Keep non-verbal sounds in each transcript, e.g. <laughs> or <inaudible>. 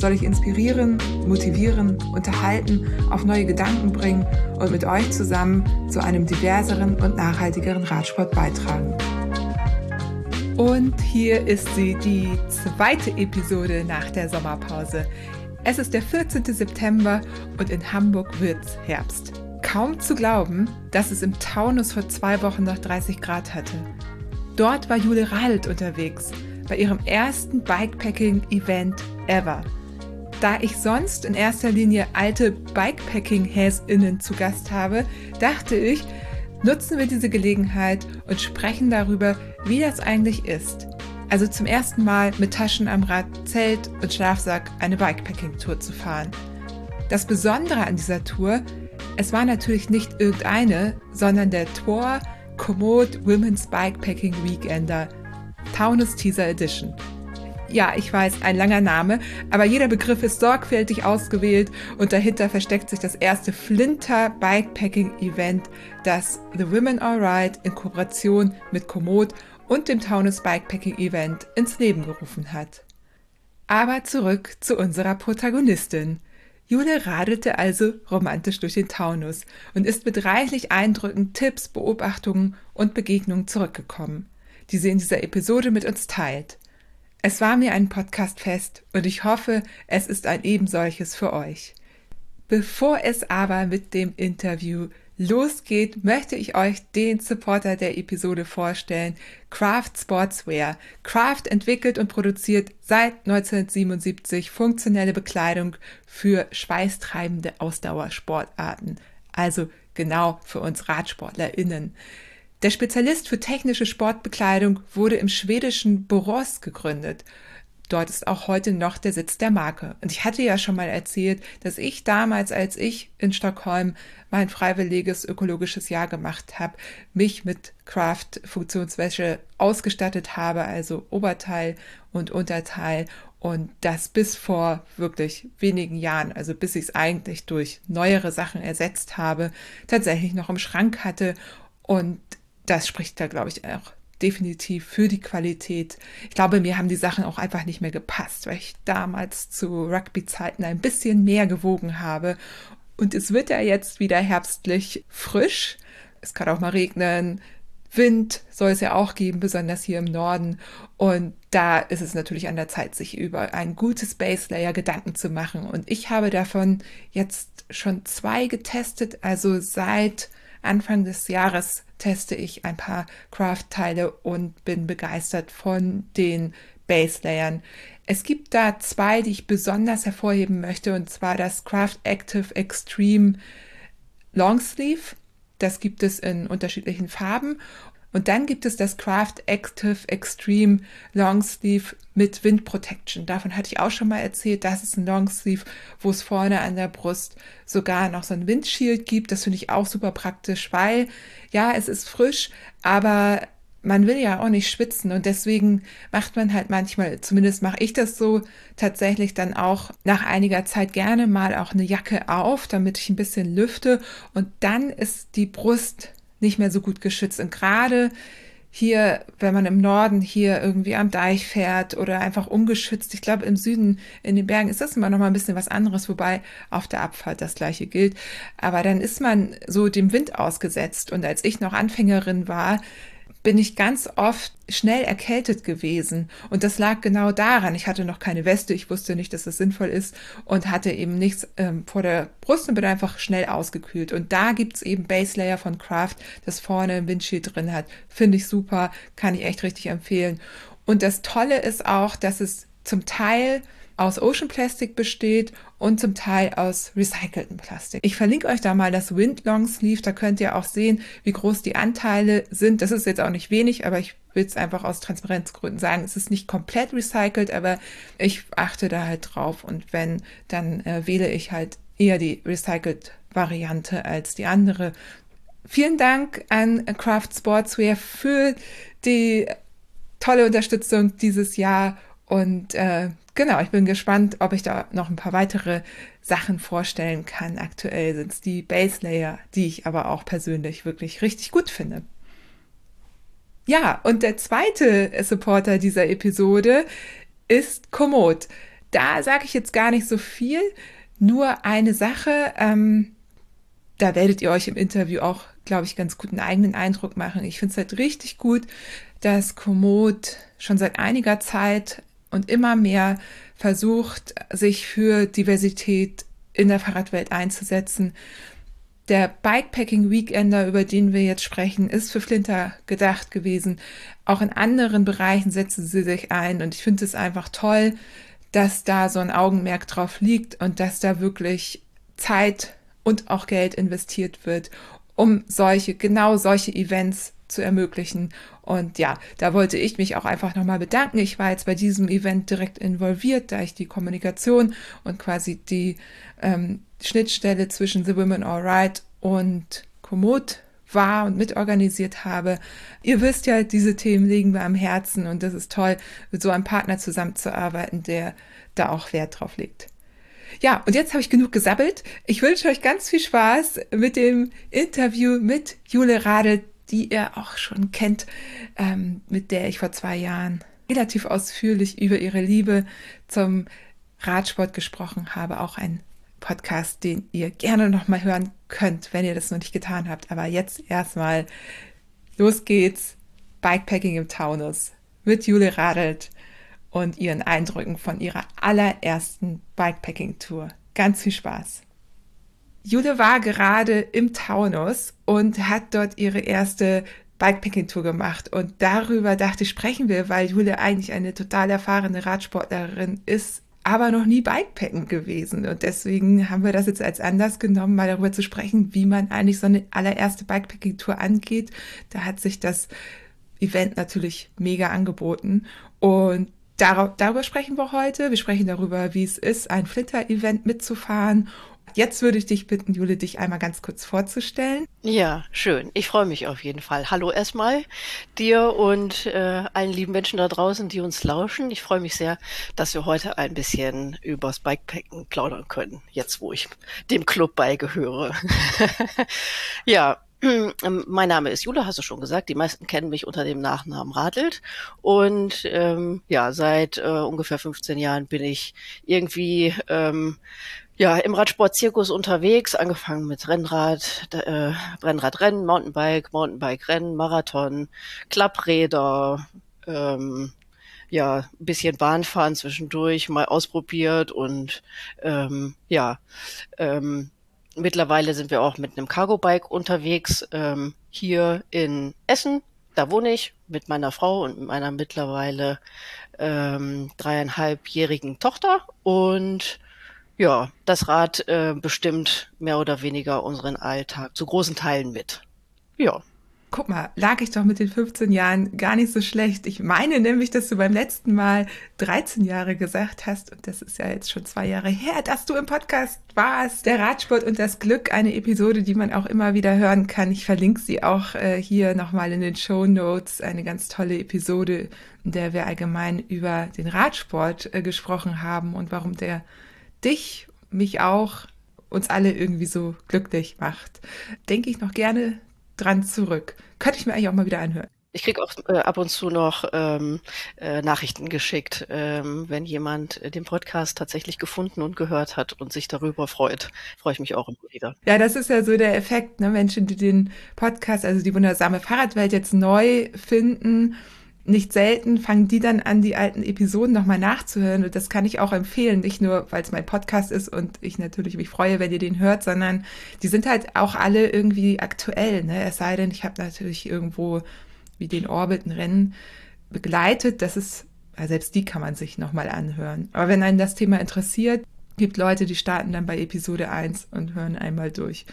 soll ich inspirieren, motivieren, unterhalten, auf neue Gedanken bringen und mit euch zusammen zu einem diverseren und nachhaltigeren Radsport beitragen. Und hier ist sie, die zweite Episode nach der Sommerpause. Es ist der 14. September und in Hamburg wird's Herbst. Kaum zu glauben, dass es im Taunus vor zwei Wochen noch 30 Grad hatte. Dort war Jule Radelt unterwegs bei ihrem ersten Bikepacking-Event ever. Da ich sonst in erster Linie alte Bikepacking-HäsInnen zu Gast habe, dachte ich, nutzen wir diese Gelegenheit und sprechen darüber, wie das eigentlich ist. Also zum ersten Mal mit Taschen am Rad, Zelt und Schlafsack eine Bikepacking-Tour zu fahren. Das Besondere an dieser Tour, es war natürlich nicht irgendeine, sondern der Tor Komoot Women's Bikepacking Weekender – Taunus Teaser Edition. Ja, ich weiß, ein langer Name, aber jeder Begriff ist sorgfältig ausgewählt und dahinter versteckt sich das erste Flinter Bikepacking Event, das The Women Alright in Kooperation mit Komoot und dem Taunus Bikepacking Event ins Leben gerufen hat. Aber zurück zu unserer Protagonistin. Jule radelte also romantisch durch den Taunus und ist mit reichlich Eindrücken, Tipps, Beobachtungen und Begegnungen zurückgekommen die sie in dieser Episode mit uns teilt. Es war mir ein Podcast-Fest und ich hoffe, es ist ein ebensolches für euch. Bevor es aber mit dem Interview losgeht, möchte ich euch den Supporter der Episode vorstellen, Craft Sportswear. Craft entwickelt und produziert seit 1977 funktionelle Bekleidung für schweißtreibende Ausdauersportarten. Also genau für uns RadsportlerInnen. Der Spezialist für technische Sportbekleidung wurde im schwedischen Borås gegründet. Dort ist auch heute noch der Sitz der Marke. Und ich hatte ja schon mal erzählt, dass ich damals, als ich in Stockholm mein freiwilliges ökologisches Jahr gemacht habe, mich mit Craft Funktionswäsche ausgestattet habe, also Oberteil und Unterteil und das bis vor wirklich wenigen Jahren, also bis ich es eigentlich durch neuere Sachen ersetzt habe, tatsächlich noch im Schrank hatte und das spricht da, glaube ich, auch definitiv für die Qualität. Ich glaube, mir haben die Sachen auch einfach nicht mehr gepasst, weil ich damals zu Rugby-Zeiten ein bisschen mehr gewogen habe. Und es wird ja jetzt wieder herbstlich frisch. Es kann auch mal regnen. Wind soll es ja auch geben, besonders hier im Norden. Und da ist es natürlich an der Zeit, sich über ein gutes Base Layer Gedanken zu machen. Und ich habe davon jetzt schon zwei getestet, also seit Anfang des Jahres teste ich ein paar Craft-Teile und bin begeistert von den Base-Layern. Es gibt da zwei, die ich besonders hervorheben möchte, und zwar das Craft Active Extreme Longsleeve. Das gibt es in unterschiedlichen Farben und dann gibt es das Craft Active Extreme Longsleeve mit Wind Protection. Davon hatte ich auch schon mal erzählt. Das ist ein Longsleeve, wo es vorne an der Brust sogar noch so ein Windshield gibt. Das finde ich auch super praktisch, weil ja, es ist frisch, aber man will ja auch nicht schwitzen und deswegen macht man halt manchmal, zumindest mache ich das so, tatsächlich dann auch nach einiger Zeit gerne mal auch eine Jacke auf, damit ich ein bisschen lüfte und dann ist die Brust nicht mehr so gut geschützt. Und gerade hier, wenn man im Norden hier irgendwie am Deich fährt oder einfach ungeschützt, ich glaube im Süden in den Bergen ist das immer noch mal ein bisschen was anderes, wobei auf der Abfahrt das gleiche gilt. Aber dann ist man so dem Wind ausgesetzt. Und als ich noch Anfängerin war, bin ich ganz oft schnell erkältet gewesen. Und das lag genau daran. Ich hatte noch keine Weste, ich wusste nicht, dass es das sinnvoll ist und hatte eben nichts ähm, vor der Brust und bin einfach schnell ausgekühlt. Und da gibt's eben Base Layer von Kraft, das vorne ein Windshield drin hat. Finde ich super, kann ich echt richtig empfehlen. Und das Tolle ist auch, dass es zum Teil aus Ocean Plastic besteht und zum Teil aus recyceltem Plastik. Ich verlinke euch da mal das Wind Long Sleeve, da könnt ihr auch sehen, wie groß die Anteile sind. Das ist jetzt auch nicht wenig, aber ich will es einfach aus Transparenzgründen sagen. Es ist nicht komplett recycelt, aber ich achte da halt drauf und wenn, dann äh, wähle ich halt eher die Recycled-Variante als die andere. Vielen Dank an Craft Sportswear für die tolle Unterstützung dieses Jahr und äh, genau, ich bin gespannt, ob ich da noch ein paar weitere Sachen vorstellen kann. Aktuell sind es die Base Layer, die ich aber auch persönlich wirklich richtig gut finde. Ja, und der zweite Supporter dieser Episode ist Komoot. Da sage ich jetzt gar nicht so viel, nur eine Sache. Ähm, da werdet ihr euch im Interview auch, glaube ich, ganz gut einen eigenen Eindruck machen. Ich finde es halt richtig gut, dass Komoot schon seit einiger Zeit und immer mehr versucht, sich für Diversität in der Fahrradwelt einzusetzen. Der Bikepacking Weekender, über den wir jetzt sprechen, ist für Flinter gedacht gewesen. Auch in anderen Bereichen setzen sie sich ein und ich finde es einfach toll, dass da so ein Augenmerk drauf liegt und dass da wirklich Zeit und auch Geld investiert wird, um solche, genau solche Events zu ermöglichen. Und ja, da wollte ich mich auch einfach nochmal bedanken. Ich war jetzt bei diesem Event direkt involviert, da ich die Kommunikation und quasi die ähm, Schnittstelle zwischen The Women Alright und Komoot war und mitorganisiert habe. Ihr wisst ja, diese Themen liegen mir am Herzen und das ist toll, mit so einem Partner zusammenzuarbeiten, der da auch Wert drauf legt. Ja, und jetzt habe ich genug gesabbelt. Ich wünsche euch ganz viel Spaß mit dem Interview mit Jule Radl, die ihr auch schon kennt, ähm, mit der ich vor zwei Jahren relativ ausführlich über ihre Liebe zum Radsport gesprochen habe. Auch ein Podcast, den ihr gerne noch mal hören könnt, wenn ihr das noch nicht getan habt. Aber jetzt erstmal los geht's. Bikepacking im Taunus mit Jule Radelt und ihren Eindrücken von ihrer allerersten Bikepacking-Tour. Ganz viel Spaß. Jule war gerade im Taunus und hat dort ihre erste Bikepacking-Tour gemacht. Und darüber dachte ich, sprechen wir, weil Jule eigentlich eine total erfahrene Radsportlerin ist, aber noch nie Bikepacken gewesen. Und deswegen haben wir das jetzt als Anlass genommen, mal darüber zu sprechen, wie man eigentlich so eine allererste Bikepacking-Tour angeht. Da hat sich das Event natürlich mega angeboten. Und darüber sprechen wir heute. Wir sprechen darüber, wie es ist, ein Flinter-Event mitzufahren Jetzt würde ich dich bitten, Jule, dich einmal ganz kurz vorzustellen. Ja, schön. Ich freue mich auf jeden Fall. Hallo erstmal dir und äh, allen lieben Menschen da draußen, die uns lauschen. Ich freue mich sehr, dass wir heute ein bisschen übers Bikepacken plaudern können, jetzt wo ich dem Club beigehöre. <laughs> ja, mein Name ist Jule, hast du schon gesagt. Die meisten kennen mich unter dem Nachnamen Radelt. Und ähm, ja, seit äh, ungefähr 15 Jahren bin ich irgendwie ähm, ja, im Radsportzirkus unterwegs, angefangen mit Rennrad, äh, Rennradrennen, Mountainbike, Mountainbike-Rennen, Marathon, Klappräder, ähm, ja, ein bisschen Bahnfahren zwischendurch mal ausprobiert und ähm, ja, ähm, mittlerweile sind wir auch mit einem Cargo-Bike unterwegs, ähm, hier in Essen. Da wohne ich mit meiner Frau und meiner mittlerweile ähm, dreieinhalbjährigen Tochter und ja, das Rad äh, bestimmt mehr oder weniger unseren Alltag zu großen Teilen mit. Ja. Guck mal, lag ich doch mit den 15 Jahren gar nicht so schlecht. Ich meine nämlich, dass du beim letzten Mal 13 Jahre gesagt hast, und das ist ja jetzt schon zwei Jahre her, dass du im Podcast warst. Der Radsport und das Glück, eine Episode, die man auch immer wieder hören kann. Ich verlinke sie auch äh, hier nochmal in den Show Notes. Eine ganz tolle Episode, in der wir allgemein über den Radsport äh, gesprochen haben und warum der dich, mich auch, uns alle irgendwie so glücklich macht, denke ich noch gerne dran zurück. Könnte ich mir eigentlich auch mal wieder anhören. Ich kriege auch äh, ab und zu noch ähm, äh, Nachrichten geschickt, ähm, wenn jemand äh, den Podcast tatsächlich gefunden und gehört hat und sich darüber freut. Freue ich mich auch immer wieder. Ja, das ist ja so der Effekt, ne? Menschen, die den Podcast, also die wundersame Fahrradwelt jetzt neu finden nicht selten fangen die dann an, die alten Episoden nochmal nachzuhören. Und das kann ich auch empfehlen, nicht nur, weil es mein Podcast ist und ich natürlich mich freue, wenn ihr den hört, sondern die sind halt auch alle irgendwie aktuell. Ne? Es sei denn, ich habe natürlich irgendwo wie den Orbit ein Rennen begleitet. Das ist, selbst die kann man sich nochmal anhören. Aber wenn einen das Thema interessiert, gibt Leute, die starten dann bei Episode 1 und hören einmal durch.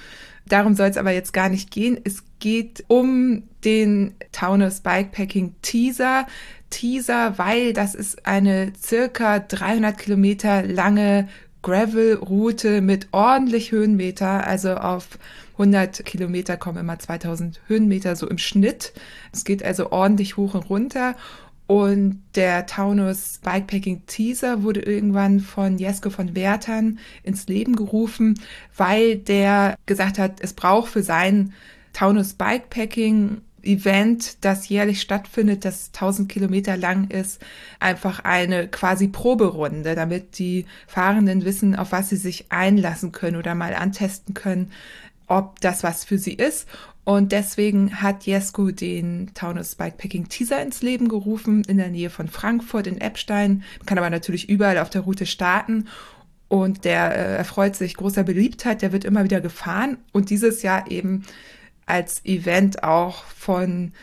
Darum soll es aber jetzt gar nicht gehen. Es geht um den Taunus Bikepacking Teaser. Teaser, weil das ist eine circa 300 Kilometer lange Gravel-Route mit ordentlich Höhenmeter, also auf 100 Kilometer kommen immer 2000 Höhenmeter so im Schnitt. Es geht also ordentlich hoch und runter. Und der Taunus Bikepacking Teaser wurde irgendwann von Jesko von Wertern ins Leben gerufen, weil der gesagt hat, es braucht für sein Taunus Bikepacking Event, das jährlich stattfindet, das 1000 Kilometer lang ist, einfach eine quasi Proberunde, damit die Fahrenden wissen, auf was sie sich einlassen können oder mal antesten können, ob das was für sie ist. Und deswegen hat Jesko den Taunus Bikepacking Teaser ins Leben gerufen, in der Nähe von Frankfurt in Eppstein. Kann aber natürlich überall auf der Route starten. Und der äh, erfreut sich großer Beliebtheit, der wird immer wieder gefahren. Und dieses Jahr eben als Event auch von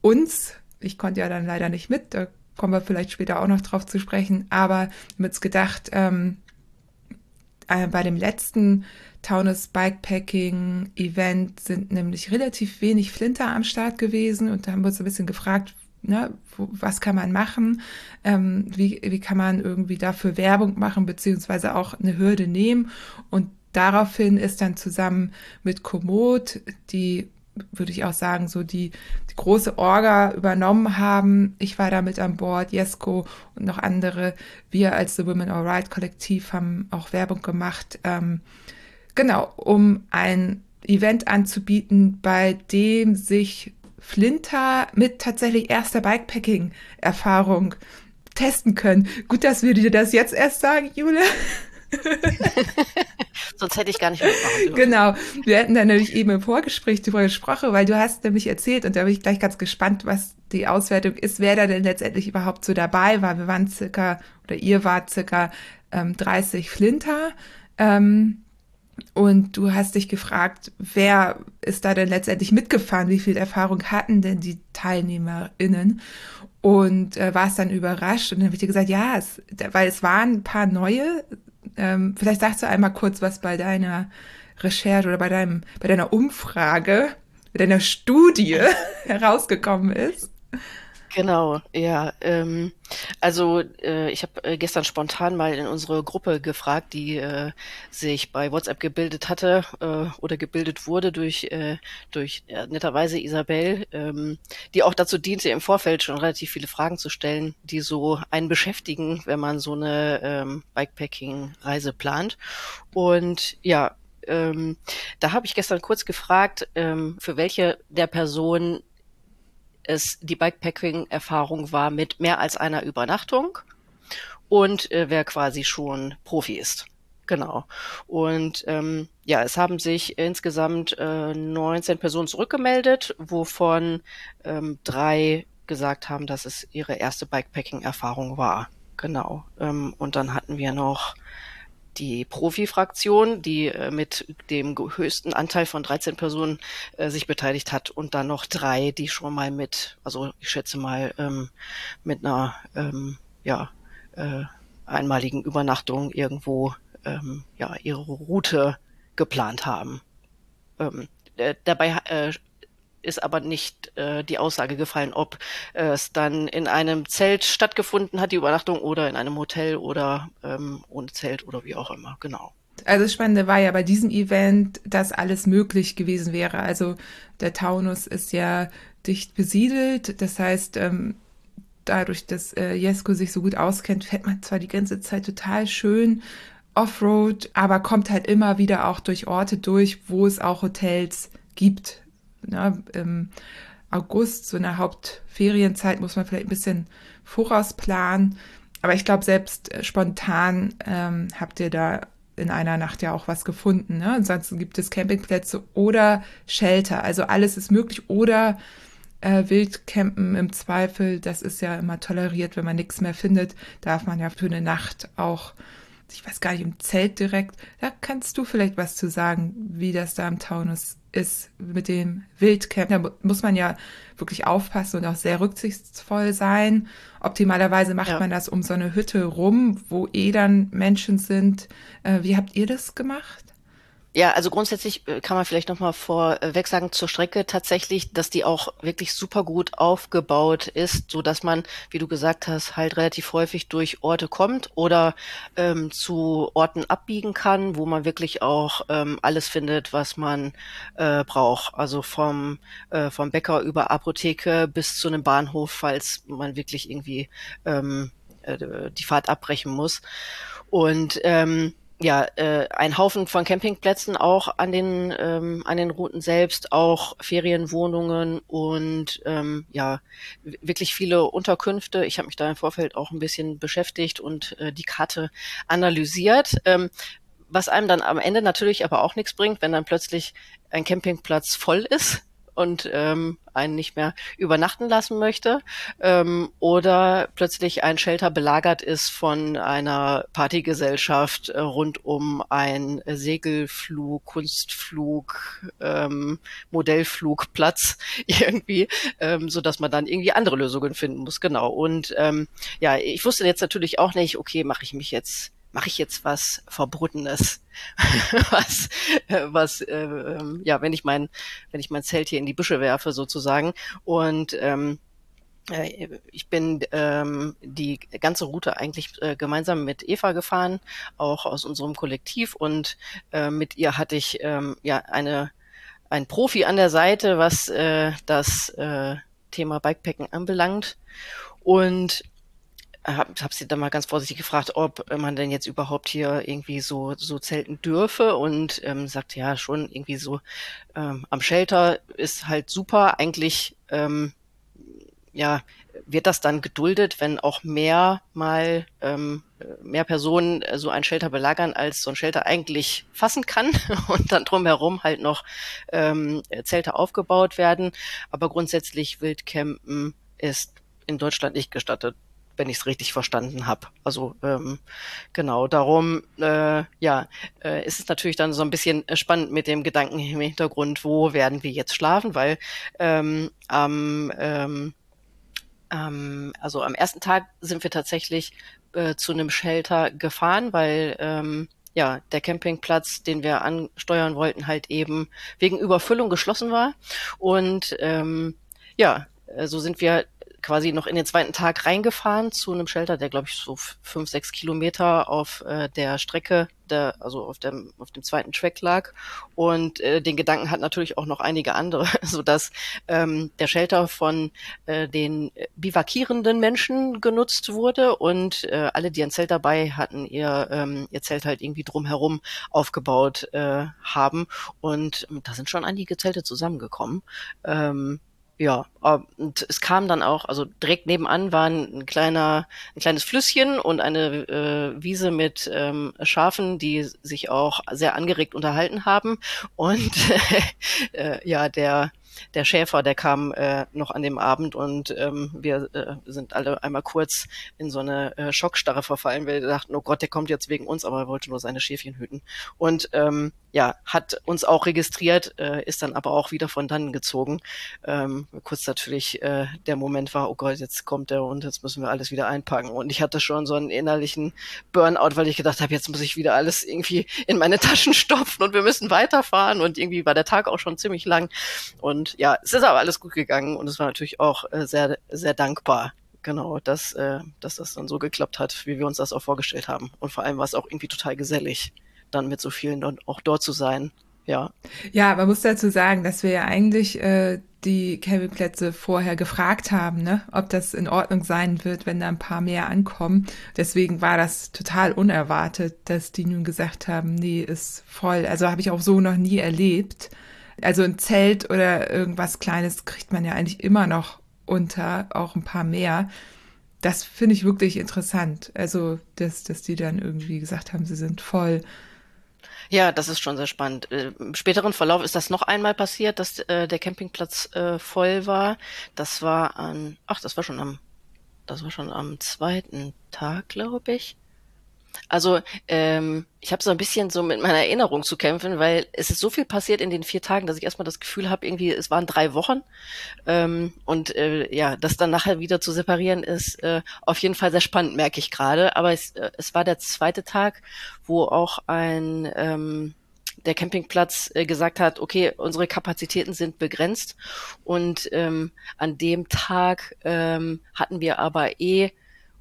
uns. Ich konnte ja dann leider nicht mit, da kommen wir vielleicht später auch noch drauf zu sprechen, aber mit gedacht, ähm, äh, bei dem letzten Taunus Bikepacking Event sind nämlich relativ wenig Flinter am Start gewesen und da haben wir uns ein bisschen gefragt, ne, wo, was kann man machen, ähm, wie, wie kann man irgendwie dafür Werbung machen, beziehungsweise auch eine Hürde nehmen und daraufhin ist dann zusammen mit Komoot, die würde ich auch sagen, so die, die große Orga übernommen haben. Ich war da mit an Bord, Jesko und noch andere. Wir als The Women Alright Kollektiv haben auch Werbung gemacht. Ähm, genau, um ein Event anzubieten, bei dem sich Flinter mit tatsächlich erster Bikepacking-Erfahrung testen können. Gut, dass wir dir das jetzt erst sagen, Jule. <laughs> Sonst hätte ich gar nicht mitmachen Genau. Wir hätten dann nämlich eben im Vorgespräch darüber gesprochen, weil du hast nämlich erzählt und da bin ich gleich ganz gespannt, was die Auswertung ist, wer da denn letztendlich überhaupt so dabei war. Wir waren circa, oder ihr wart circa ähm, 30 Flinter. Ähm, und du hast dich gefragt, wer ist da denn letztendlich mitgefahren? Wie viel Erfahrung hatten denn die TeilnehmerInnen? Und äh, war es dann überrascht? Und dann habe ich dir gesagt, ja, es, weil es waren ein paar neue ähm, vielleicht sagst du einmal kurz, was bei deiner Recherche oder bei deinem, bei deiner Umfrage, bei deiner Studie <laughs> herausgekommen ist. Genau, ja. Ähm, also äh, ich habe äh, gestern spontan mal in unsere Gruppe gefragt, die äh, sich bei WhatsApp gebildet hatte äh, oder gebildet wurde durch äh, durch äh, netterweise Isabel, ähm, die auch dazu diente, im Vorfeld schon relativ viele Fragen zu stellen, die so einen beschäftigen, wenn man so eine ähm, Bikepacking-Reise plant. Und ja, ähm, da habe ich gestern kurz gefragt, ähm, für welche der Personen es die Bikepacking-Erfahrung war mit mehr als einer Übernachtung und äh, wer quasi schon Profi ist. Genau. Und ähm, ja, es haben sich insgesamt äh, 19 Personen zurückgemeldet, wovon ähm, drei gesagt haben, dass es ihre erste Bikepacking-Erfahrung war. Genau. Ähm, und dann hatten wir noch die Profi-Fraktion, die äh, mit dem höchsten Anteil von 13 Personen äh, sich beteiligt hat und dann noch drei, die schon mal mit, also ich schätze mal ähm, mit einer ähm, ja äh, einmaligen Übernachtung irgendwo ähm, ja ihre Route geplant haben. Ähm, äh, dabei äh, ist aber nicht äh, die Aussage gefallen, ob äh, es dann in einem Zelt stattgefunden hat, die Übernachtung, oder in einem Hotel oder ähm, ohne Zelt oder wie auch immer. Genau. Also das Spannende war ja bei diesem Event, dass alles möglich gewesen wäre. Also der Taunus ist ja dicht besiedelt. Das heißt, ähm, dadurch, dass äh, Jesko sich so gut auskennt, fährt man zwar die ganze Zeit total schön Offroad, aber kommt halt immer wieder auch durch Orte durch, wo es auch Hotels gibt ne, im August, so in der Hauptferienzeit, muss man vielleicht ein bisschen vorausplanen. Aber ich glaube, selbst äh, spontan ähm, habt ihr da in einer Nacht ja auch was gefunden. Ne? Ansonsten gibt es Campingplätze oder Shelter. Also alles ist möglich. Oder äh, Wildcampen im Zweifel. Das ist ja immer toleriert. Wenn man nichts mehr findet, darf man ja für eine Nacht auch, ich weiß gar nicht, im Zelt direkt. Da kannst du vielleicht was zu sagen, wie das da im Taunus ist mit dem Wildcamp. Da muss man ja wirklich aufpassen und auch sehr rücksichtsvoll sein. Optimalerweise macht ja. man das um so eine Hütte rum, wo eh dann Menschen sind. Äh, wie habt ihr das gemacht? Ja, also grundsätzlich äh, kann man vielleicht nochmal vorweg sagen zur Strecke tatsächlich, dass die auch wirklich super gut aufgebaut ist, so dass man, wie du gesagt hast, halt relativ häufig durch Orte kommt oder ähm, zu Orten abbiegen kann, wo man wirklich auch ähm, alles findet, was man äh, braucht. Also vom, äh, vom Bäcker über Apotheke bis zu einem Bahnhof, falls man wirklich irgendwie ähm, äh, die Fahrt abbrechen muss. Und ähm, ja, äh, ein Haufen von Campingplätzen auch an den ähm, an den Routen selbst, auch Ferienwohnungen und ähm, ja wirklich viele Unterkünfte. Ich habe mich da im Vorfeld auch ein bisschen beschäftigt und äh, die Karte analysiert. Ähm, was einem dann am Ende natürlich aber auch nichts bringt, wenn dann plötzlich ein Campingplatz voll ist und ähm, einen nicht mehr übernachten lassen möchte ähm, oder plötzlich ein Shelter belagert ist von einer Partygesellschaft äh, rund um ein Segelflug, Kunstflug, ähm, Modellflugplatz <laughs> irgendwie, ähm, so dass man dann irgendwie andere Lösungen finden muss. Genau. Und ähm, ja, ich wusste jetzt natürlich auch nicht, okay, mache ich mich jetzt mache ich jetzt was Verbotenes, <laughs> was, äh, was, äh, ähm, ja, wenn ich mein, wenn ich mein Zelt hier in die Büsche werfe sozusagen. Und ähm, äh, ich bin ähm, die ganze Route eigentlich äh, gemeinsam mit Eva gefahren, auch aus unserem Kollektiv. Und äh, mit ihr hatte ich ähm, ja eine ein Profi an der Seite, was äh, das äh, Thema Bikepacken anbelangt. Und habe hab sie dann mal ganz vorsichtig gefragt, ob man denn jetzt überhaupt hier irgendwie so so zelten dürfe und ähm, sagte ja schon irgendwie so ähm, am Shelter ist halt super. Eigentlich ähm, ja wird das dann geduldet, wenn auch mehr mal ähm, mehr Personen so ein Shelter belagern, als so ein Shelter eigentlich fassen kann <laughs> und dann drumherum halt noch ähm, Zelte aufgebaut werden. Aber grundsätzlich Wildcampen ist in Deutschland nicht gestattet wenn ich es richtig verstanden habe. Also ähm, genau, darum äh, ja, äh, ist es natürlich dann so ein bisschen spannend mit dem Gedanken im Hintergrund, wo werden wir jetzt schlafen, weil ähm, am ähm, ähm, also am ersten Tag sind wir tatsächlich äh, zu einem Shelter gefahren, weil ähm, ja, der Campingplatz, den wir ansteuern wollten, halt eben wegen Überfüllung geschlossen war. Und ähm, ja, äh, so sind wir quasi noch in den zweiten Tag reingefahren zu einem Shelter, der glaube ich so fünf, sechs Kilometer auf äh, der Strecke, der, also auf dem, auf dem zweiten Track lag. Und äh, den Gedanken hat natürlich auch noch einige andere, <laughs> so dass ähm, der Shelter von äh, den bivakierenden Menschen genutzt wurde und äh, alle, die ein Zelt dabei hatten, ihr, ähm, ihr Zelt halt irgendwie drumherum aufgebaut äh, haben. Und da sind schon einige Zelte zusammengekommen. Ähm, ja, und es kam dann auch, also direkt nebenan war ein kleiner, ein kleines Flüsschen und eine äh, Wiese mit ähm, Schafen, die sich auch sehr angeregt unterhalten haben. Und <laughs> äh, ja, der der Schäfer, der kam äh, noch an dem Abend und ähm, wir äh, sind alle einmal kurz in so eine äh, Schockstarre verfallen, weil wir dachten, oh Gott, der kommt jetzt wegen uns, aber er wollte nur seine Schäfchen hüten. Und ähm, ja, hat uns auch registriert, äh, ist dann aber auch wieder von dann gezogen. Ähm, kurz natürlich äh, der Moment war, oh Gott, jetzt kommt er und jetzt müssen wir alles wieder einpacken. Und ich hatte schon so einen innerlichen Burnout, weil ich gedacht habe, jetzt muss ich wieder alles irgendwie in meine Taschen <laughs> stopfen und wir müssen weiterfahren. Und irgendwie war der Tag auch schon ziemlich lang. Und ja, es ist aber alles gut gegangen und es war natürlich auch äh, sehr, sehr dankbar genau, dass, äh, dass das dann so geklappt hat, wie wir uns das auch vorgestellt haben. Und vor allem war es auch irgendwie total gesellig dann mit so vielen dann auch dort zu sein. Ja. Ja, man muss dazu sagen, dass wir ja eigentlich äh, die Campingplätze vorher gefragt haben, ne, ob das in Ordnung sein wird, wenn da ein paar mehr ankommen. Deswegen war das total unerwartet, dass die nun gesagt haben, nee, ist voll. Also habe ich auch so noch nie erlebt. Also ein Zelt oder irgendwas Kleines kriegt man ja eigentlich immer noch unter, auch ein paar mehr. Das finde ich wirklich interessant. Also, dass, dass die dann irgendwie gesagt haben, sie sind voll. Ja, das ist schon sehr spannend. Äh, Im späteren Verlauf ist das noch einmal passiert, dass äh, der Campingplatz äh, voll war. Das war an, ach, das war schon am, das war schon am zweiten Tag, glaube ich. Also ähm, ich habe so ein bisschen so mit meiner Erinnerung zu kämpfen, weil es ist so viel passiert in den vier Tagen, dass ich erstmal das Gefühl habe, irgendwie es waren drei Wochen ähm, und äh, ja, das dann nachher wieder zu separieren ist äh, auf jeden Fall sehr spannend, merke ich gerade. Aber es, äh, es war der zweite Tag, wo auch ein ähm, der Campingplatz äh, gesagt hat, okay, unsere Kapazitäten sind begrenzt und ähm, an dem Tag ähm, hatten wir aber eh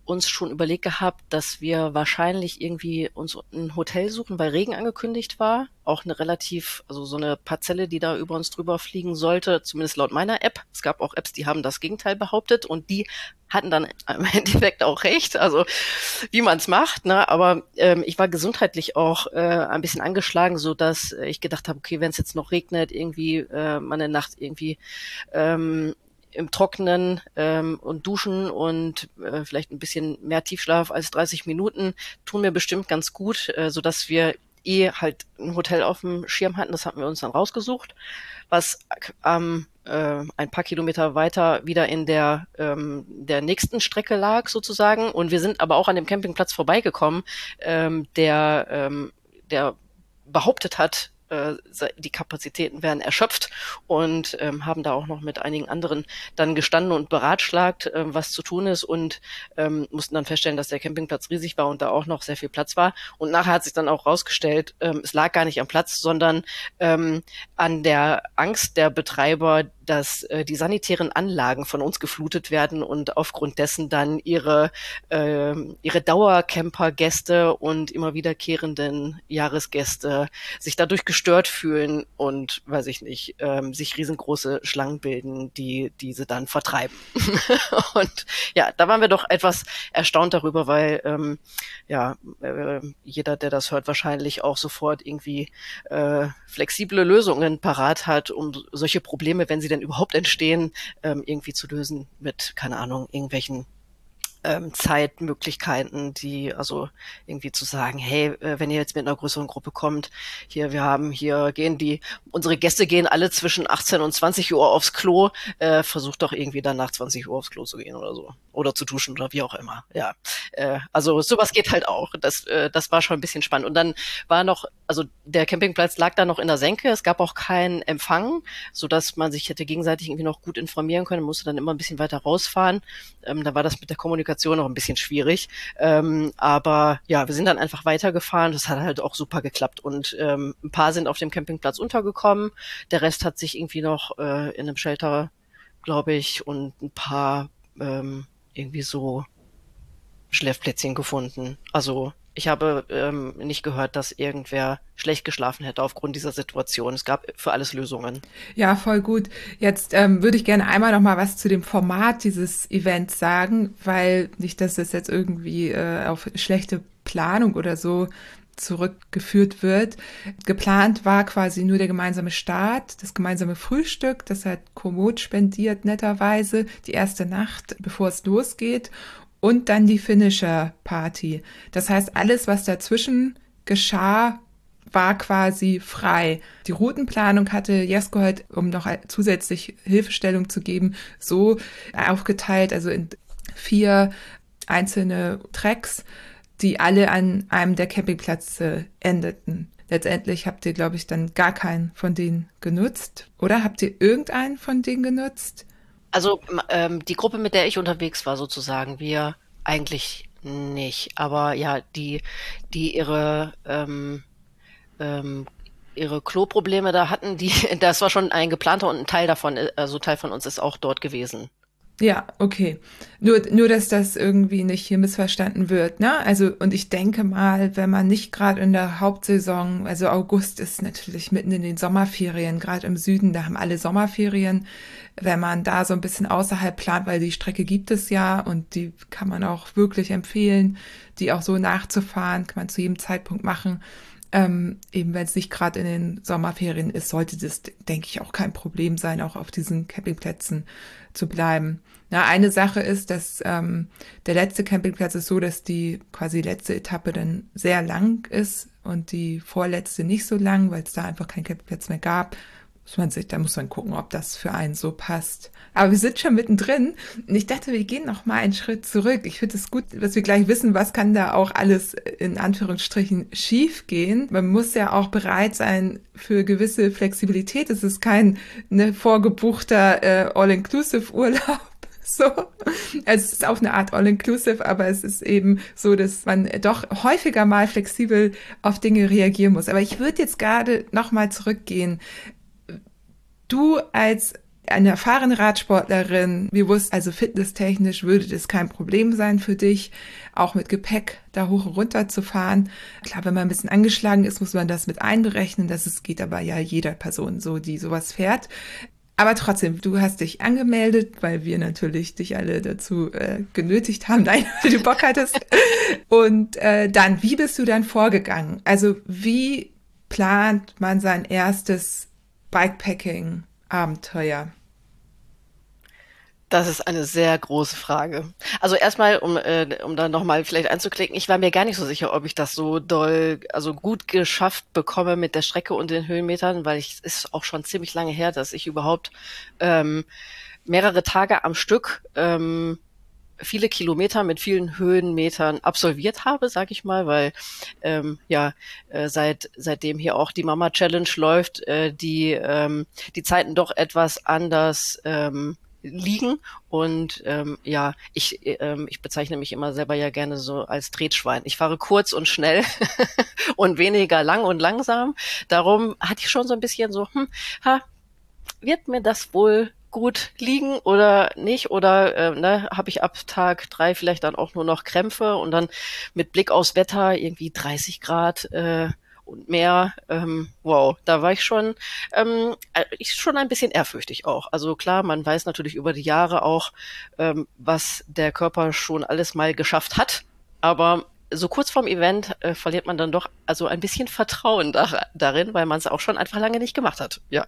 uns schon überlegt gehabt, dass wir wahrscheinlich irgendwie uns ein Hotel suchen, weil Regen angekündigt war. Auch eine relativ, also so eine Parzelle, die da über uns drüber fliegen sollte, zumindest laut meiner App. Es gab auch Apps, die haben das Gegenteil behauptet und die hatten dann <laughs> im Endeffekt auch recht, also wie man es macht. Ne? Aber ähm, ich war gesundheitlich auch äh, ein bisschen angeschlagen, so dass ich gedacht habe, okay, wenn es jetzt noch regnet, irgendwie äh, man eine Nacht irgendwie ähm, im Trocknen ähm, und duschen und äh, vielleicht ein bisschen mehr Tiefschlaf als 30 Minuten tun mir bestimmt ganz gut, äh, so dass wir eh halt ein Hotel auf dem Schirm hatten. Das hatten wir uns dann rausgesucht, was ähm, äh, ein paar Kilometer weiter wieder in der ähm, der nächsten Strecke lag sozusagen. Und wir sind aber auch an dem Campingplatz vorbeigekommen, ähm, der ähm, der behauptet hat, äh, die Kapazitäten werden erschöpft und ähm, haben da auch noch mit einigen anderen dann gestanden und beratschlagt, ähm, was zu tun ist und ähm, mussten dann feststellen, dass der Campingplatz riesig war und da auch noch sehr viel Platz war. Und nachher hat sich dann auch rausgestellt, ähm, es lag gar nicht am Platz, sondern ähm, an der Angst der Betreiber, dass äh, die sanitären Anlagen von uns geflutet werden und aufgrund dessen dann ihre, äh, ihre Dauercamper-Gäste und immer wiederkehrenden Jahresgäste sich dadurch gestört fühlen und, weiß ich nicht, ähm, sich riesengroße Schlangen bilden, die diese dann vertreiben. <laughs> und ja, da waren wir doch etwas erstaunt darüber, weil ähm, ja, äh, jeder, der das hört, wahrscheinlich auch sofort irgendwie äh, flexible Lösungen parat hat, um solche Probleme, wenn sie denn denn überhaupt entstehen, ähm, irgendwie zu lösen mit, keine Ahnung, irgendwelchen ähm, Zeitmöglichkeiten, die also irgendwie zu sagen, hey, äh, wenn ihr jetzt mit einer größeren Gruppe kommt, hier, wir haben hier gehen die, unsere Gäste gehen alle zwischen 18 und 20 Uhr aufs Klo, äh, versucht doch irgendwie dann nach 20 Uhr aufs Klo zu gehen oder so. Oder zu duschen oder wie auch immer. Ja. Äh, also sowas geht halt auch. Das, äh, das war schon ein bisschen spannend. Und dann war noch, also der Campingplatz lag da noch in der Senke, es gab auch keinen Empfang, so dass man sich hätte gegenseitig irgendwie noch gut informieren können, musste dann immer ein bisschen weiter rausfahren. Ähm, da war das mit der Kommunikation Kommunikation noch ein bisschen schwierig. Ähm, aber ja, wir sind dann einfach weitergefahren. Das hat halt auch super geklappt. Und ähm, ein paar sind auf dem Campingplatz untergekommen. Der Rest hat sich irgendwie noch äh, in einem Shelter, glaube ich, und ein paar ähm, irgendwie so Schläfplätzchen gefunden. Also ich habe ähm, nicht gehört, dass irgendwer schlecht geschlafen hätte aufgrund dieser Situation. Es gab für alles Lösungen. Ja, voll gut. Jetzt ähm, würde ich gerne einmal noch mal was zu dem Format dieses Events sagen, weil nicht, dass es jetzt irgendwie äh, auf schlechte Planung oder so zurückgeführt wird. Geplant war quasi nur der gemeinsame Start, das gemeinsame Frühstück, das hat Komoot spendiert netterweise, die erste Nacht, bevor es losgeht und dann die Finisher Party. Das heißt, alles, was dazwischen geschah, war quasi frei. Die Routenplanung hatte Jesko halt, um noch zusätzlich Hilfestellung zu geben, so aufgeteilt, also in vier einzelne Tracks, die alle an einem der Campingplätze endeten. Letztendlich habt ihr, glaube ich, dann gar keinen von denen genutzt. Oder habt ihr irgendeinen von denen genutzt? Also ähm, die Gruppe, mit der ich unterwegs war, sozusagen, wir eigentlich nicht. Aber ja, die, die ihre ähm, ähm, ihre Kloprobleme da hatten, die, <laughs> das war schon ein geplanter und ein Teil davon, also Teil von uns ist auch dort gewesen. Ja, okay. Nur, nur, dass das irgendwie nicht hier missverstanden wird, ne? Also, und ich denke mal, wenn man nicht gerade in der Hauptsaison, also August ist natürlich mitten in den Sommerferien, gerade im Süden, da haben alle Sommerferien, wenn man da so ein bisschen außerhalb plant, weil die Strecke gibt es ja und die kann man auch wirklich empfehlen, die auch so nachzufahren, kann man zu jedem Zeitpunkt machen. Ähm, eben wenn es nicht gerade in den Sommerferien ist, sollte das, denke ich, auch kein Problem sein, auch auf diesen Campingplätzen zu bleiben. Na, eine Sache ist, dass ähm, der letzte Campingplatz ist so, dass die quasi letzte Etappe dann sehr lang ist und die vorletzte nicht so lang, weil es da einfach keinen Campingplatz mehr gab muss man sich, da muss man gucken, ob das für einen so passt. Aber wir sind schon mittendrin und ich dachte, wir gehen noch mal einen Schritt zurück. Ich finde es gut, dass wir gleich wissen, was kann da auch alles in Anführungsstrichen schief gehen. Man muss ja auch bereit sein für gewisse Flexibilität. Es ist kein ne, vorgebuchter äh, All-Inclusive-Urlaub, <laughs> so. Also es ist auch eine Art All-Inclusive, aber es ist eben so, dass man doch häufiger mal flexibel auf Dinge reagieren muss. Aber ich würde jetzt gerade nochmal zurückgehen. Du als eine erfahrene Radsportlerin, wir wussten also fitnesstechnisch würde das kein Problem sein für dich, auch mit Gepäck da hoch und runter zu fahren. Klar, wenn man ein bisschen angeschlagen ist, muss man das mit einberechnen. Das ist, geht aber ja jeder Person so, die sowas fährt. Aber trotzdem, du hast dich angemeldet, weil wir natürlich dich alle dazu äh, genötigt haben, <laughs> nein, weil du Bock hattest. Und äh, dann, wie bist du dann vorgegangen? Also wie plant man sein erstes Bikepacking-Abenteuer? Das ist eine sehr große Frage. Also erstmal, um, äh, um da nochmal vielleicht einzuklicken, ich war mir gar nicht so sicher, ob ich das so doll, also gut geschafft bekomme mit der Strecke und den Höhenmetern, weil ich, es ist auch schon ziemlich lange her, dass ich überhaupt ähm, mehrere Tage am Stück ähm, viele Kilometer mit vielen Höhenmetern absolviert habe, sag ich mal, weil ähm, ja äh, seit seitdem hier auch die Mama Challenge läuft, äh, die ähm, die Zeiten doch etwas anders ähm, liegen. Und ähm, ja, ich, ähm, ich bezeichne mich immer selber ja gerne so als Tretschwein. Ich fahre kurz und schnell <laughs> und weniger lang und langsam. Darum hatte ich schon so ein bisschen so, hm, ha, wird mir das wohl gut liegen oder nicht? Oder äh, ne, habe ich ab Tag drei vielleicht dann auch nur noch Krämpfe und dann mit Blick aufs Wetter irgendwie 30 Grad äh, und mehr, ähm, wow, da war ich schon, ähm, äh, ich schon ein bisschen ehrfürchtig auch. Also klar, man weiß natürlich über die Jahre auch, ähm, was der Körper schon alles mal geschafft hat, aber so kurz vorm Event äh, verliert man dann doch also ein bisschen Vertrauen da, darin, weil man es auch schon einfach lange nicht gemacht hat. Ja,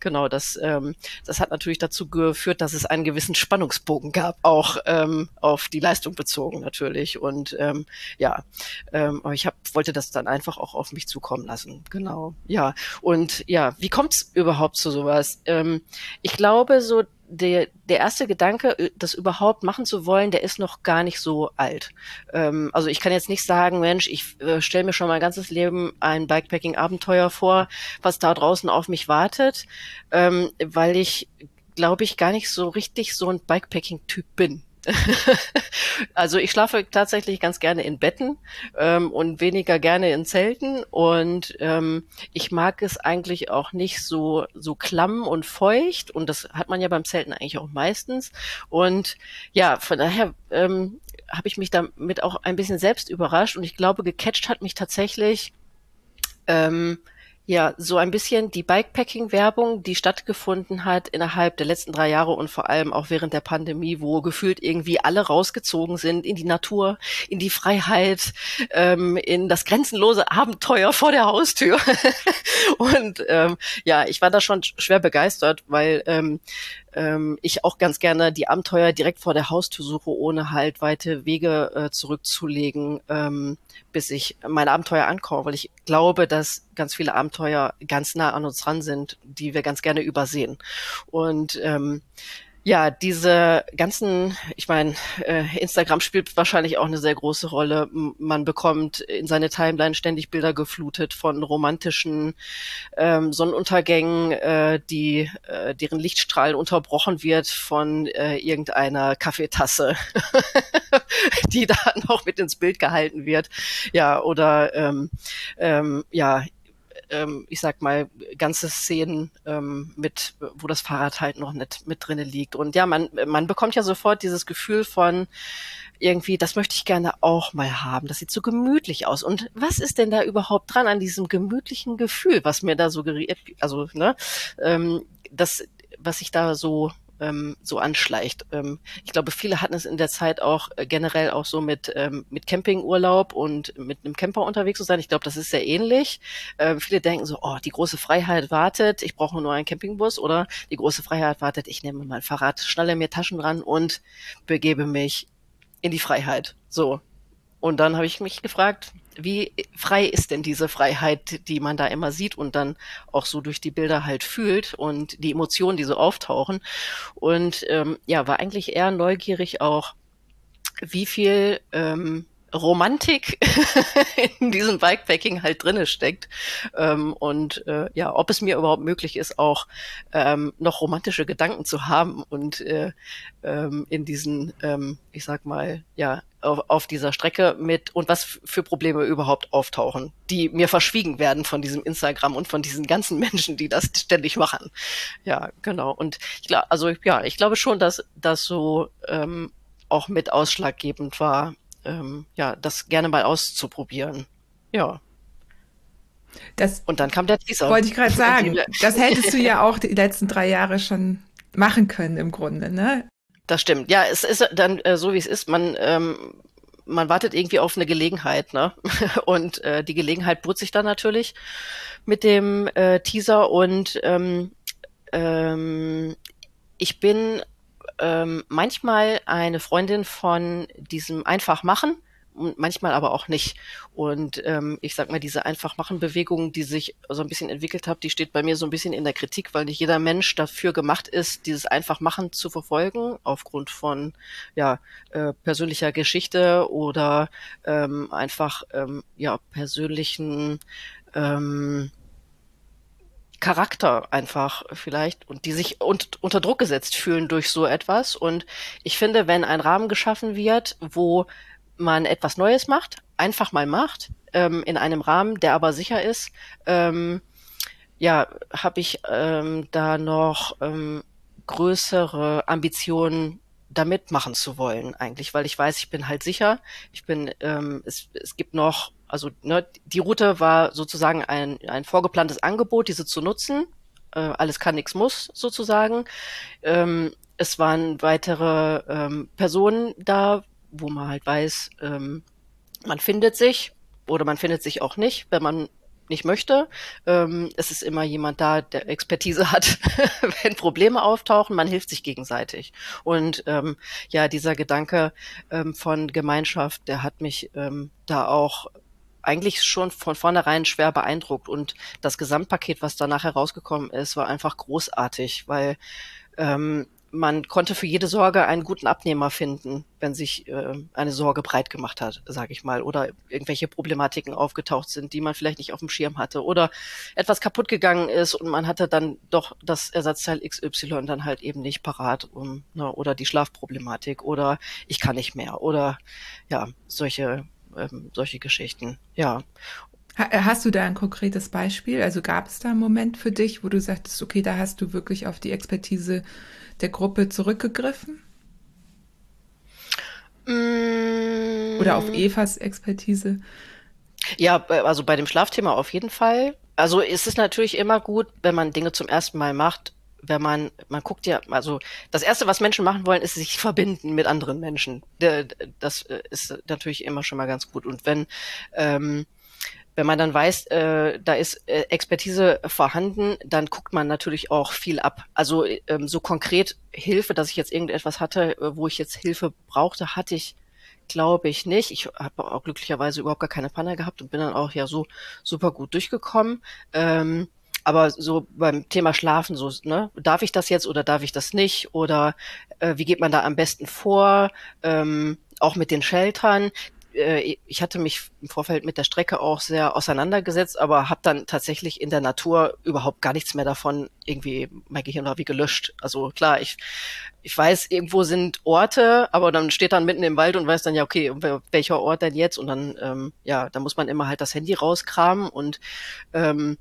genau. Das, ähm, das hat natürlich dazu geführt, dass es einen gewissen Spannungsbogen gab, auch ähm, auf die Leistung bezogen natürlich. Und ähm, ja, ähm, aber ich hab, wollte das dann einfach auch auf mich zukommen lassen. Genau. Ja. Und ja, wie kommt es überhaupt zu sowas? Ähm, ich glaube, so der, der erste Gedanke, äh, das überhaupt machen zu wollen, der ist noch gar nicht so alt. Ähm, also ich kann jetzt nicht sagen, Mensch, ich äh, stelle mir schon mein ganzes Leben ein Bikepacking-Abenteuer vor, was da draußen auf mich wartet, ähm, weil ich, glaube ich, gar nicht so richtig so ein Bikepacking-Typ bin. <laughs> also ich schlafe tatsächlich ganz gerne in Betten ähm, und weniger gerne in Zelten. Und ähm, ich mag es eigentlich auch nicht so so klamm und feucht. Und das hat man ja beim Zelten eigentlich auch meistens. Und ja von daher ähm, habe ich mich damit auch ein bisschen selbst überrascht. Und ich glaube gecatcht hat mich tatsächlich ähm, ja, so ein bisschen die Bikepacking-Werbung, die stattgefunden hat innerhalb der letzten drei Jahre und vor allem auch während der Pandemie, wo gefühlt irgendwie alle rausgezogen sind in die Natur, in die Freiheit, ähm, in das grenzenlose Abenteuer vor der Haustür. <laughs> und ähm, ja, ich war da schon schwer begeistert, weil ähm, ähm, ich auch ganz gerne die Abenteuer direkt vor der Haustür suche, ohne halt weite Wege äh, zurückzulegen, ähm, bis ich mein Abenteuer ankomme, weil ich glaube, dass ganz viele Abenteuer ganz nah an uns dran sind, die wir ganz gerne übersehen. Und ähm, ja, diese ganzen, ich meine, äh, Instagram spielt wahrscheinlich auch eine sehr große Rolle. Man bekommt in seine Timeline ständig Bilder geflutet von romantischen ähm, Sonnenuntergängen, äh, die äh, deren Lichtstrahlen unterbrochen wird von äh, irgendeiner Kaffeetasse, <laughs> die da noch mit ins Bild gehalten wird. Ja, oder ähm, ähm, ja, ähm, ich sag mal, ganze Szenen ähm, mit, wo das Fahrrad halt noch nicht mit drinne liegt. Und ja, man, man bekommt ja sofort dieses Gefühl von irgendwie, das möchte ich gerne auch mal haben. Das sieht so gemütlich aus. Und was ist denn da überhaupt dran an diesem gemütlichen Gefühl, was mir da suggeriert, also, ne, ähm, das, was ich da so ähm, so anschleicht. Ähm, ich glaube, viele hatten es in der Zeit auch äh, generell auch so mit, ähm, mit Campingurlaub und mit einem Camper unterwegs zu sein. Ich glaube, das ist sehr ähnlich. Ähm, viele denken so, oh, die große Freiheit wartet, ich brauche nur einen Campingbus oder die große Freiheit wartet, ich nehme mein Fahrrad, schnalle mir Taschen dran und begebe mich in die Freiheit. So. Und dann habe ich mich gefragt, wie frei ist denn diese Freiheit, die man da immer sieht und dann auch so durch die Bilder halt fühlt und die Emotionen, die so auftauchen. Und ähm, ja, war eigentlich eher neugierig auch, wie viel ähm, Romantik <laughs> in diesem Bikepacking halt drinne steckt ähm, und äh, ja, ob es mir überhaupt möglich ist, auch ähm, noch romantische Gedanken zu haben und äh, ähm, in diesen, ähm, ich sag mal, ja, auf, auf dieser Strecke mit und was für Probleme überhaupt auftauchen, die mir verschwiegen werden von diesem Instagram und von diesen ganzen <laughs> Menschen, die das ständig machen. Ja, genau. Und ich glaube, also ja, ich glaube schon, dass das so ähm, auch mit ausschlaggebend war, ähm, ja, das gerne mal auszuprobieren. Ja. Das und dann kam der Teaser. Wollte ich gerade sagen. <laughs> Das hättest du ja auch die letzten drei Jahre schon machen können im Grunde, ne? Das stimmt. Ja, es ist dann äh, so, wie es ist. Man, ähm, man wartet irgendwie auf eine Gelegenheit, ne? <laughs> Und äh, die Gelegenheit bot sich dann natürlich mit dem äh, Teaser und ähm, ähm, ich bin ähm, manchmal eine Freundin von diesem einfach machen und manchmal aber auch nicht. Und ähm, ich sag mal, diese Einfach-Machen-Bewegung, die sich so ein bisschen entwickelt hat, die steht bei mir so ein bisschen in der Kritik, weil nicht jeder Mensch dafür gemacht ist, dieses Einfach-Machen zu verfolgen, aufgrund von ja, äh, persönlicher Geschichte oder ähm, einfach ähm, ja, persönlichen ähm, Charakter einfach vielleicht und die sich un unter Druck gesetzt fühlen durch so etwas. Und ich finde, wenn ein Rahmen geschaffen wird, wo man etwas Neues macht, einfach mal macht, ähm, in einem Rahmen, der aber sicher ist, ähm, ja, habe ich ähm, da noch ähm, größere Ambitionen damit machen zu wollen eigentlich, weil ich weiß, ich bin halt sicher. Ich bin, ähm, es, es gibt noch, also ne, die Route war sozusagen ein, ein vorgeplantes Angebot, diese zu nutzen. Äh, alles kann, nichts muss sozusagen. Ähm, es waren weitere ähm, Personen da, wo man halt weiß, ähm, man findet sich oder man findet sich auch nicht, wenn man nicht möchte. Ähm, es ist immer jemand da, der Expertise hat, <laughs> wenn Probleme auftauchen. Man hilft sich gegenseitig. Und ähm, ja, dieser Gedanke ähm, von Gemeinschaft, der hat mich ähm, da auch eigentlich schon von vornherein schwer beeindruckt. Und das Gesamtpaket, was danach herausgekommen ist, war einfach großartig, weil ähm, man konnte für jede Sorge einen guten Abnehmer finden, wenn sich äh, eine Sorge breit gemacht hat, sage ich mal, oder irgendwelche Problematiken aufgetaucht sind, die man vielleicht nicht auf dem Schirm hatte, oder etwas kaputt gegangen ist und man hatte dann doch das Ersatzteil XY dann halt eben nicht parat, um, ne, oder die Schlafproblematik, oder ich kann nicht mehr, oder ja, solche ähm, solche Geschichten. Ja. Hast du da ein konkretes Beispiel? Also gab es da einen Moment für dich, wo du sagtest, okay, da hast du wirklich auf die Expertise der Gruppe zurückgegriffen? Mm. Oder auf Evas Expertise? Ja, also bei dem Schlafthema auf jeden Fall. Also ist es natürlich immer gut, wenn man Dinge zum ersten Mal macht, wenn man, man guckt ja, also das Erste, was Menschen machen wollen, ist sich verbinden mit anderen Menschen. Das ist natürlich immer schon mal ganz gut. Und wenn ähm, wenn man dann weiß, äh, da ist äh, Expertise vorhanden, dann guckt man natürlich auch viel ab. Also ähm, so konkret Hilfe, dass ich jetzt irgendetwas hatte, äh, wo ich jetzt Hilfe brauchte, hatte ich, glaube ich, nicht. Ich habe auch glücklicherweise überhaupt gar keine Panne gehabt und bin dann auch ja so super gut durchgekommen. Ähm, aber so beim Thema Schlafen, so, ne, darf ich das jetzt oder darf ich das nicht? Oder äh, wie geht man da am besten vor? Ähm, auch mit den Sheltern äh, ich hatte mich im Vorfeld mit der Strecke auch sehr auseinandergesetzt, aber habe dann tatsächlich in der Natur überhaupt gar nichts mehr davon irgendwie mein Gehirn war wie gelöscht. Also klar, ich ich weiß, irgendwo sind Orte, aber dann steht dann mitten im Wald und weiß dann ja, okay, welcher Ort denn jetzt? Und dann, ähm, ja, da muss man immer halt das Handy rauskramen und ähm,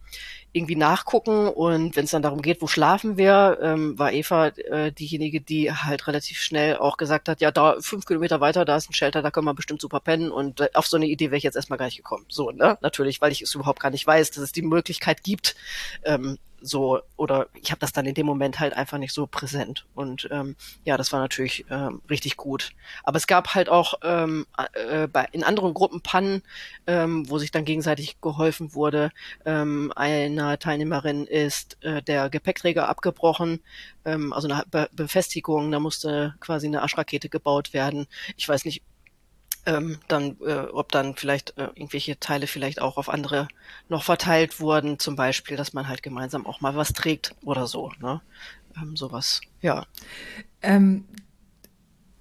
irgendwie nachgucken und wenn es dann darum geht, wo schlafen wir, ähm, war Eva äh, diejenige, die halt relativ schnell auch gesagt hat, ja, da fünf Kilometer weiter, da ist ein Shelter, da können wir bestimmt super pennen und äh, auf so eine Idee wäre ich jetzt erstmal gar nicht gekommen. So, ne? Natürlich, weil ich es überhaupt gar nicht weiß, dass es die Möglichkeit gibt, ähm, so oder ich habe das dann in dem Moment halt einfach nicht so präsent. Und ähm, ja das war natürlich ähm, richtig gut. Aber es gab halt auch ähm, äh, bei in anderen Gruppen Pannen ähm, wo sich dann gegenseitig geholfen wurde. Ähm, einer Teilnehmerin ist äh, der Gepäckträger abgebrochen ähm, also eine Be Befestigung. Da musste quasi eine Aschrakete gebaut werden. Ich weiß nicht ähm, dann, äh, ob dann vielleicht äh, irgendwelche Teile vielleicht auch auf andere noch verteilt wurden, zum Beispiel, dass man halt gemeinsam auch mal was trägt oder so, ne? Ähm, sowas, ja. Ähm,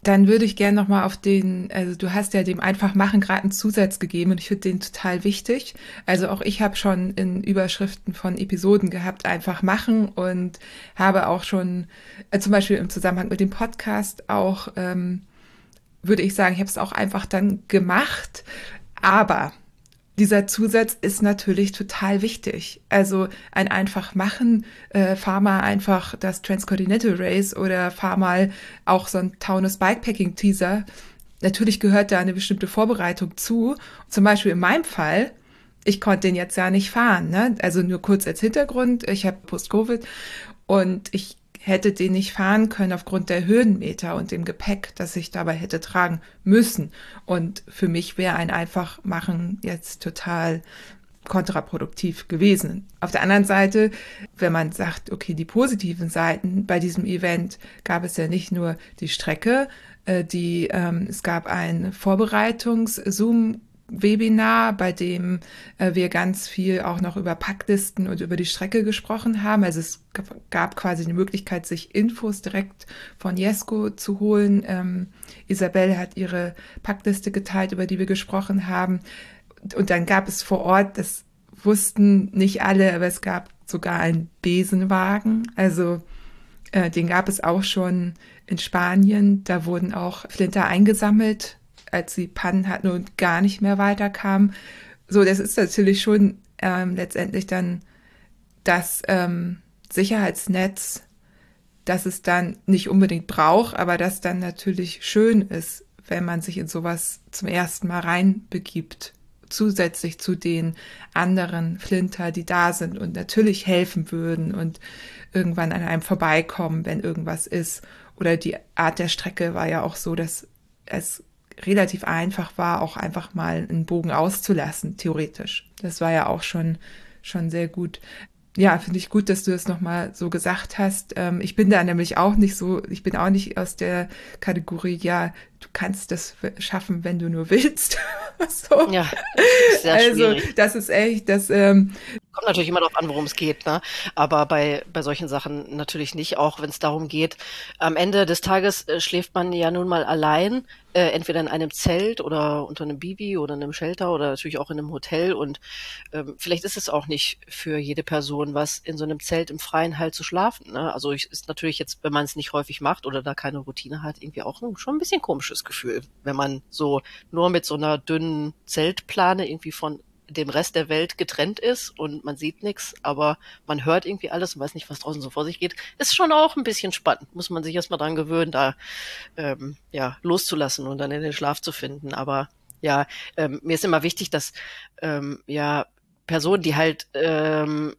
dann würde ich gerne nochmal auf den, also du hast ja dem einfach machen gerade einen Zusatz gegeben und ich finde den total wichtig. Also auch ich habe schon in Überschriften von Episoden gehabt, einfach machen und habe auch schon äh, zum Beispiel im Zusammenhang mit dem Podcast auch, ähm, würde ich sagen, ich habe es auch einfach dann gemacht. Aber dieser Zusatz ist natürlich total wichtig. Also ein einfach machen, äh, fahr mal einfach das Transcontinental Race oder fahr mal auch so ein Taunus Bikepacking Teaser. Natürlich gehört da eine bestimmte Vorbereitung zu. Zum Beispiel in meinem Fall, ich konnte den jetzt ja nicht fahren. Ne? Also nur kurz als Hintergrund, ich habe Post-Covid und ich hätte den nicht fahren können aufgrund der Höhenmeter und dem Gepäck, das ich dabei hätte tragen müssen. Und für mich wäre ein Einfachmachen jetzt total kontraproduktiv gewesen. Auf der anderen Seite, wenn man sagt, okay, die positiven Seiten bei diesem Event gab es ja nicht nur die Strecke, äh, die ähm, es gab ein Vorbereitungs-Zoom Webinar, bei dem äh, wir ganz viel auch noch über Packlisten und über die Strecke gesprochen haben. Also es gab quasi die Möglichkeit, sich Infos direkt von Jesko zu holen. Ähm, Isabel hat ihre Packliste geteilt, über die wir gesprochen haben. Und dann gab es vor Ort, das wussten nicht alle, aber es gab sogar einen Besenwagen. Also äh, den gab es auch schon in Spanien. Da wurden auch Flinter eingesammelt als sie Pannen hatten und gar nicht mehr weiterkamen. So, das ist natürlich schon ähm, letztendlich dann das ähm, Sicherheitsnetz, das es dann nicht unbedingt braucht, aber das dann natürlich schön ist, wenn man sich in sowas zum ersten Mal reinbegibt, zusätzlich zu den anderen Flinter, die da sind und natürlich helfen würden und irgendwann an einem vorbeikommen, wenn irgendwas ist. Oder die Art der Strecke war ja auch so, dass es relativ einfach war, auch einfach mal einen Bogen auszulassen, theoretisch. Das war ja auch schon, schon sehr gut. Ja, finde ich gut, dass du das nochmal so gesagt hast. Ähm, ich bin da nämlich auch nicht so, ich bin auch nicht aus der Kategorie, ja, du kannst das schaffen, wenn du nur willst. <laughs> so. Ja, sehr also, schwierig. das ist echt, das ähm, Kommt natürlich immer darauf an, worum es geht, ne? Aber bei, bei solchen Sachen natürlich nicht, auch wenn es darum geht. Am Ende des Tages äh, schläft man ja nun mal allein, äh, entweder in einem Zelt oder unter einem Bibi oder einem Shelter oder natürlich auch in einem Hotel. Und ähm, vielleicht ist es auch nicht für jede Person was, in so einem Zelt im Freien halt zu schlafen. Ne? Also ich, ist natürlich jetzt, wenn man es nicht häufig macht oder da keine Routine hat, irgendwie auch schon ein bisschen komisches Gefühl, wenn man so nur mit so einer dünnen Zeltplane irgendwie von dem Rest der Welt getrennt ist und man sieht nichts, aber man hört irgendwie alles und weiß nicht, was draußen so vor sich geht, ist schon auch ein bisschen spannend. Muss man sich erstmal dran gewöhnen, da ähm, ja loszulassen und dann in den Schlaf zu finden. Aber ja, ähm, mir ist immer wichtig, dass ähm, ja Personen, die halt ähm,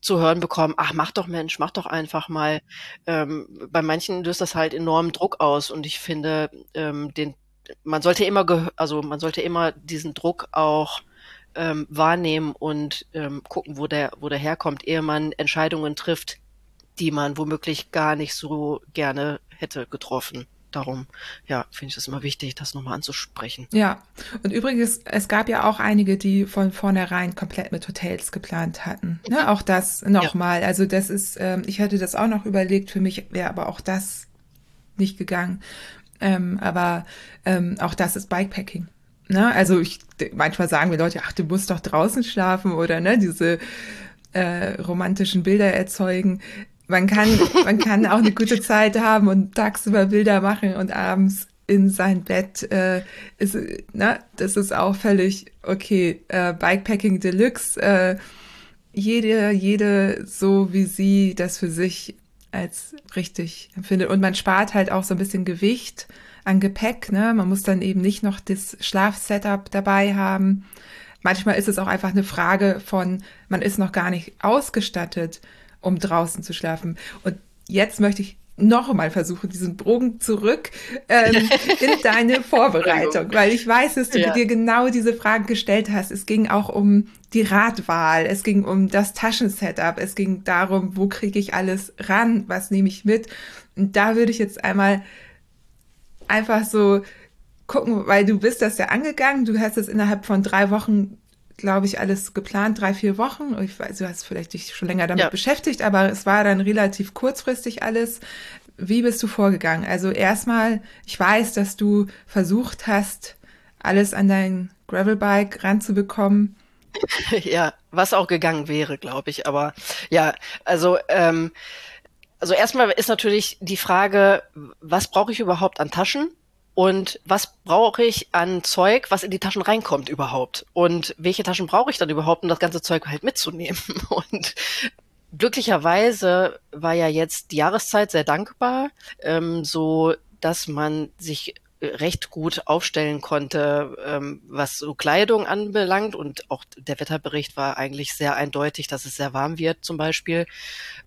zu hören bekommen, ach, mach doch Mensch, mach doch einfach mal. Ähm, bei manchen löst das halt enormen Druck aus und ich finde, ähm, den, man sollte immer, also man sollte immer diesen Druck auch ähm, wahrnehmen und ähm, gucken, wo der, wo der herkommt, ehe man Entscheidungen trifft, die man womöglich gar nicht so gerne hätte getroffen. Darum, ja, finde ich es immer wichtig, das nochmal anzusprechen. Ja, und übrigens, es gab ja auch einige, die von vornherein komplett mit Hotels geplant hatten. Ne? Auch das nochmal. Ja. Also das ist, ähm, ich hätte das auch noch überlegt, für mich wäre aber auch das nicht gegangen. Ähm, aber ähm, auch das ist Bikepacking. Ne? Also ich manchmal sagen wir Leute, ach, du musst doch draußen schlafen oder ne, diese äh, romantischen Bilder erzeugen. Man kann, man kann auch eine gute Zeit haben und tagsüber Bilder machen und abends in sein Bett. Äh, ist, ne, das ist auch völlig okay. Äh, Bikepacking Deluxe. Äh, jede, jede so wie sie das für sich als richtig empfindet. Und man spart halt auch so ein bisschen Gewicht an Gepäck. Ne? Man muss dann eben nicht noch das Schlafsetup dabei haben. Manchmal ist es auch einfach eine Frage von, man ist noch gar nicht ausgestattet, um draußen zu schlafen. Und jetzt möchte ich noch einmal versuchen, diesen Bogen zurück ähm, <laughs> in deine Vorbereitung, weil ich weiß, dass du ja. dir genau diese Fragen gestellt hast. Es ging auch um die Radwahl, es ging um das Taschensetup, es ging darum, wo kriege ich alles ran, was nehme ich mit. Und da würde ich jetzt einmal einfach so gucken, weil du bist das ja angegangen, du hast es innerhalb von drei Wochen, glaube ich, alles geplant, drei, vier Wochen. Ich weiß, du hast vielleicht dich schon länger damit ja. beschäftigt, aber es war dann relativ kurzfristig alles. wie bist du vorgegangen? Also erstmal, ich weiß, dass du versucht hast, alles an dein Gravelbike ranzubekommen. <laughs> ja, was auch gegangen wäre, glaube ich. Aber ja, also ähm, also erstmal ist natürlich die Frage, was brauche ich überhaupt an Taschen? Und was brauche ich an Zeug, was in die Taschen reinkommt überhaupt? Und welche Taschen brauche ich dann überhaupt, um das ganze Zeug halt mitzunehmen? <laughs> Und glücklicherweise war ja jetzt die Jahreszeit sehr dankbar, ähm, so dass man sich recht gut aufstellen konnte, ähm, was so Kleidung anbelangt. Und auch der Wetterbericht war eigentlich sehr eindeutig, dass es sehr warm wird zum Beispiel,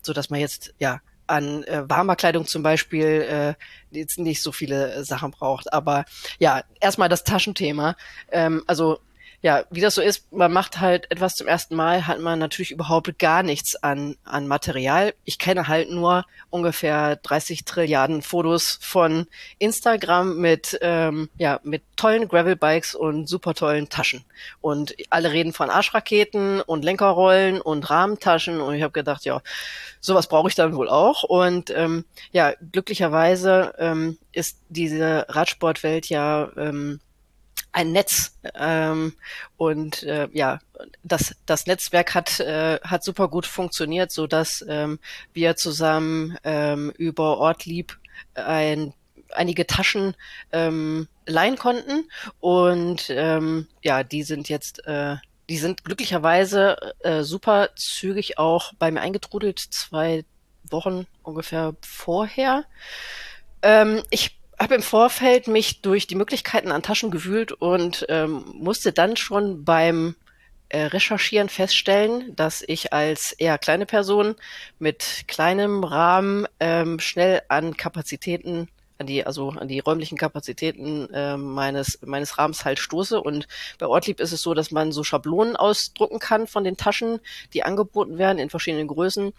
so dass man jetzt ja an äh, warmer Kleidung zum Beispiel äh, jetzt nicht so viele Sachen braucht. Aber ja, erstmal das Taschenthema. Ähm, also ja, wie das so ist, man macht halt etwas zum ersten Mal, hat man natürlich überhaupt gar nichts an, an Material. Ich kenne halt nur ungefähr 30 Trilliarden Fotos von Instagram mit, ähm, ja, mit tollen Gravelbikes und super tollen Taschen. Und alle reden von Arschraketen und Lenkerrollen und Rahmentaschen und ich habe gedacht, ja, sowas brauche ich dann wohl auch. Und ähm, ja, glücklicherweise ähm, ist diese Radsportwelt ja ähm, ein Netz ähm, und äh, ja das das Netzwerk hat äh, hat super gut funktioniert so dass ähm, wir zusammen ähm, über Ortlieb ein einige Taschen ähm, leihen konnten. Und ähm, ja die sind jetzt äh, die sind glücklicherweise äh, super zügig auch bei mir eingetrudelt zwei Wochen ungefähr vorher. Ähm, ich habe im Vorfeld mich durch die Möglichkeiten an Taschen gewühlt und ähm, musste dann schon beim äh, Recherchieren feststellen, dass ich als eher kleine Person mit kleinem Rahmen ähm, schnell an Kapazitäten an die, also an die räumlichen Kapazitäten äh, meines, meines Rahmens halt stoße. Und bei Ortlieb ist es so, dass man so Schablonen ausdrucken kann von den Taschen, die angeboten werden in verschiedenen Größen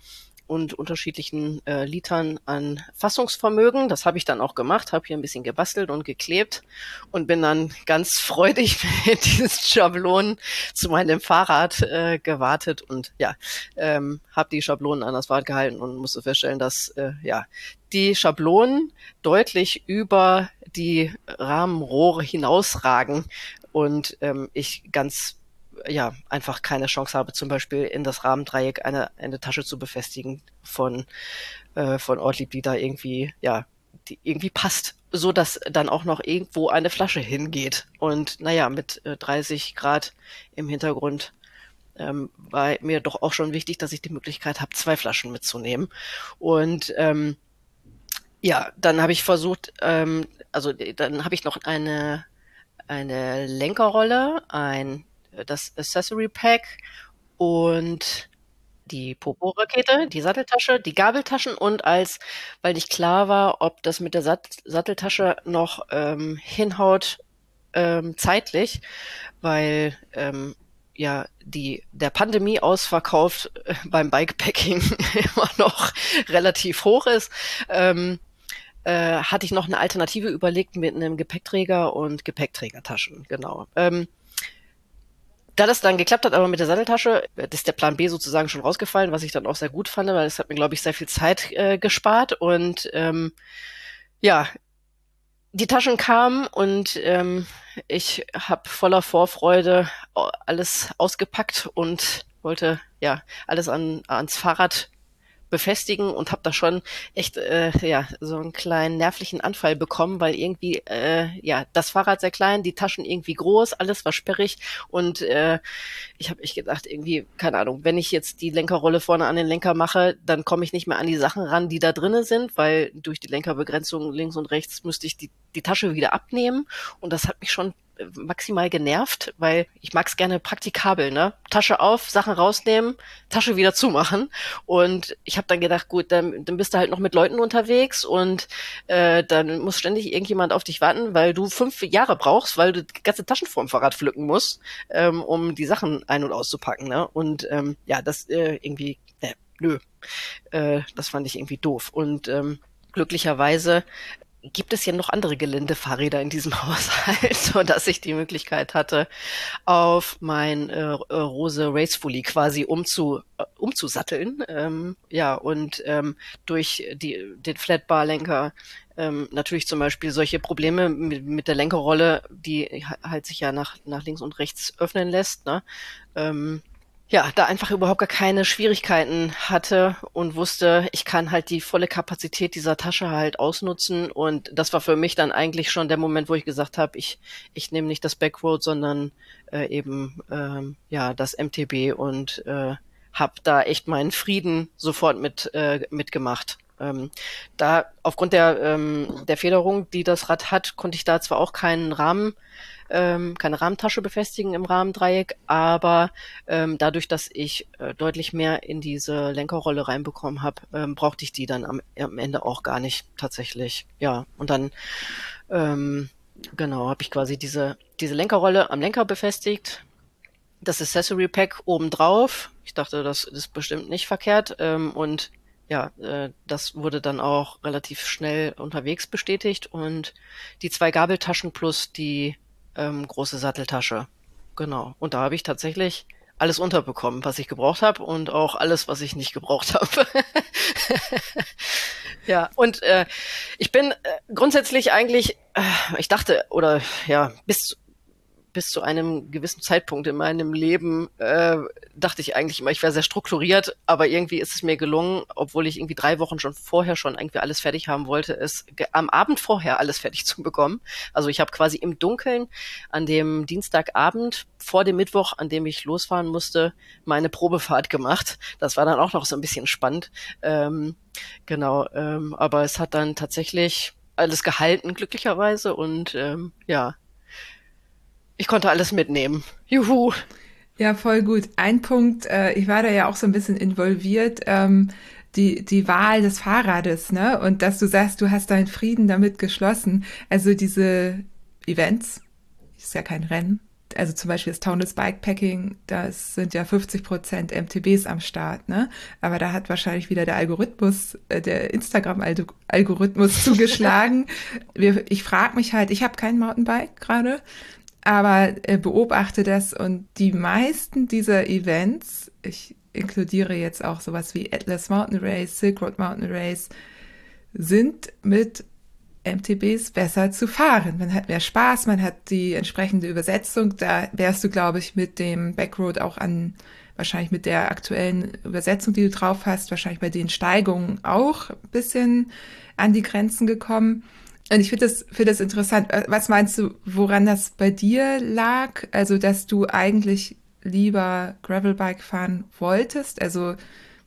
und unterschiedlichen äh, Litern an Fassungsvermögen. Das habe ich dann auch gemacht, habe hier ein bisschen gebastelt und geklebt und bin dann ganz freudig <laughs> mit diesen Schablonen zu meinem Fahrrad äh, gewartet und ja, ähm, habe die Schablonen an das Fahrrad gehalten und musste feststellen, dass äh, ja die Schablonen deutlich über die Rahmenrohre hinausragen und ähm, ich ganz ja einfach keine Chance habe, zum Beispiel in das Rahmendreieck eine, eine Tasche zu befestigen von, äh, von Ortlieb, die da irgendwie, ja, die irgendwie passt, so dass dann auch noch irgendwo eine Flasche hingeht. Und naja, mit äh, 30 Grad im Hintergrund ähm, war mir doch auch schon wichtig, dass ich die Möglichkeit habe, zwei Flaschen mitzunehmen. Und ähm, ja, dann habe ich versucht, ähm, also dann habe ich noch eine eine Lenkerrolle, ein das Accessory Pack und die Popo-Rakete, die Satteltasche, die Gabeltaschen und als, weil nicht klar war, ob das mit der Sat Satteltasche noch ähm, hinhaut ähm, zeitlich, weil ähm, ja die der Pandemie-Ausverkauf äh, beim Bikepacking <laughs> immer noch relativ hoch ist. Ähm, äh, hatte ich noch eine Alternative überlegt mit einem Gepäckträger und Gepäckträgertaschen, genau. Ähm, da das dann geklappt hat, aber mit der Satteltasche, ist der Plan B sozusagen schon rausgefallen, was ich dann auch sehr gut fand, weil es hat mir, glaube ich, sehr viel Zeit äh, gespart. Und ähm, ja, die Taschen kamen und ähm, ich habe voller Vorfreude alles ausgepackt und wollte ja alles an, ans Fahrrad befestigen und habe da schon echt äh, ja so einen kleinen nervlichen Anfall bekommen, weil irgendwie äh, ja das Fahrrad sehr klein, die Taschen irgendwie groß, alles war sperrig und äh, ich habe ich gedacht irgendwie keine Ahnung, wenn ich jetzt die Lenkerrolle vorne an den Lenker mache, dann komme ich nicht mehr an die Sachen ran, die da drinnen sind, weil durch die Lenkerbegrenzung links und rechts müsste ich die die Tasche wieder abnehmen und das hat mich schon maximal genervt, weil ich mag es gerne praktikabel, ne? Tasche auf, Sachen rausnehmen, Tasche wieder zumachen. Und ich habe dann gedacht, gut, dann, dann bist du halt noch mit Leuten unterwegs und äh, dann muss ständig irgendjemand auf dich warten, weil du fünf Jahre brauchst, weil du die ganze Taschen vorm Fahrrad pflücken musst, ähm, um die Sachen ein- und auszupacken. Ne? Und ähm, ja, das äh, irgendwie, äh, nö, äh, das fand ich irgendwie doof. Und ähm, glücklicherweise gibt es ja noch andere Geländefahrräder in diesem <laughs> Haushalt, so dass ich die Möglichkeit hatte, auf mein äh, äh Rose Racefully quasi umzu, äh, umzusatteln. Ähm, ja, und ähm, durch die, den Flatbar-Lenker ähm, natürlich zum Beispiel solche Probleme mit, mit der Lenkerrolle, die halt sich ja nach, nach links und rechts öffnen lässt, ne? Ähm, ja, da einfach überhaupt gar keine Schwierigkeiten hatte und wusste, ich kann halt die volle Kapazität dieser Tasche halt ausnutzen. Und das war für mich dann eigentlich schon der Moment, wo ich gesagt habe, ich, ich nehme nicht das Backroad, sondern äh, eben ähm, ja das MTB und äh, habe da echt meinen Frieden sofort mit äh, mitgemacht. Ähm, da aufgrund der ähm, der Federung, die das Rad hat, konnte ich da zwar auch keinen Rahmen ähm, keine Rahmentasche befestigen im Rahmendreieck, aber ähm, dadurch, dass ich äh, deutlich mehr in diese Lenkerrolle reinbekommen habe, ähm, brauchte ich die dann am, am Ende auch gar nicht tatsächlich. Ja, und dann ähm, genau habe ich quasi diese diese Lenkerrolle am Lenker befestigt, das Accessory Pack oben drauf. Ich dachte, das ist bestimmt nicht verkehrt ähm, und ja, äh, das wurde dann auch relativ schnell unterwegs bestätigt und die zwei Gabeltaschen plus die ähm, große Satteltasche. Genau. Und da habe ich tatsächlich alles unterbekommen, was ich gebraucht habe und auch alles, was ich nicht gebraucht <laughs> habe. ja, und äh, ich bin äh, grundsätzlich eigentlich, äh, ich dachte, oder ja, bis bis zu einem gewissen Zeitpunkt in meinem Leben äh, dachte ich eigentlich immer, ich wäre sehr strukturiert, aber irgendwie ist es mir gelungen, obwohl ich irgendwie drei Wochen schon vorher schon irgendwie alles fertig haben wollte, es am Abend vorher alles fertig <laughs> zu bekommen. Also ich habe quasi im Dunkeln an dem Dienstagabend vor dem Mittwoch, an dem ich losfahren musste, meine Probefahrt gemacht. Das war dann auch noch so ein bisschen spannend. Ähm, genau, ähm, aber es hat dann tatsächlich alles gehalten, glücklicherweise. Und ähm, ja, ich konnte alles mitnehmen. Juhu. Ja, voll gut. Ein Punkt, äh, ich war da ja auch so ein bisschen involviert, ähm, die, die Wahl des Fahrrades, ne? Und dass du sagst, du hast deinen Frieden damit geschlossen. Also diese Events, ist ja kein Rennen. Also zum Beispiel das Townless Bikepacking, das sind ja 50 Prozent MTBs am Start, ne? Aber da hat wahrscheinlich wieder der Algorithmus, äh, der Instagram-Algorithmus <laughs> zugeschlagen. Wir, ich frage mich halt, ich habe kein Mountainbike gerade aber äh, beobachte das und die meisten dieser Events, ich inkludiere jetzt auch sowas wie Atlas Mountain Race, Silk Road Mountain Race, sind mit MTBs besser zu fahren. Man hat mehr Spaß, man hat die entsprechende Übersetzung. Da wärst du, glaube ich, mit dem Backroad auch an, wahrscheinlich mit der aktuellen Übersetzung, die du drauf hast, wahrscheinlich bei den Steigungen auch ein bisschen an die Grenzen gekommen. Und ich finde das, finde das interessant. Äh, was meinst du, woran das bei dir lag? Also, dass du eigentlich lieber Gravelbike fahren wolltest? Also,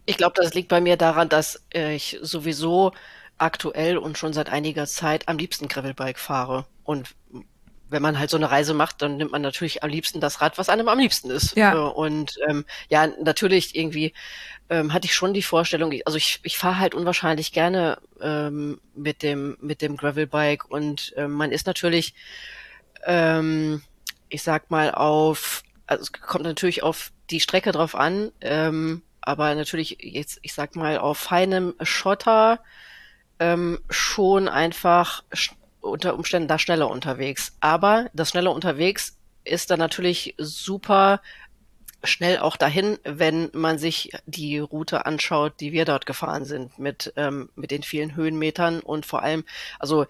ich glaube, das liegt bei mir daran, dass ich sowieso aktuell und schon seit einiger Zeit am liebsten Gravelbike fahre. Und wenn man halt so eine Reise macht, dann nimmt man natürlich am liebsten das Rad, was einem am liebsten ist. Ja. Äh, und ähm, ja, natürlich irgendwie ähm, hatte ich schon die Vorstellung, also ich, ich fahre halt unwahrscheinlich gerne ähm, mit dem mit dem Gravelbike und ähm, man ist natürlich, ähm, ich sag mal auf, also es kommt natürlich auf die Strecke drauf an, ähm, aber natürlich jetzt, ich sag mal auf feinem Schotter ähm, schon einfach unter Umständen da schneller unterwegs. Aber das schneller unterwegs ist dann natürlich super schnell auch dahin, wenn man sich die Route anschaut, die wir dort gefahren sind, mit, ähm, mit den vielen Höhenmetern und vor allem, also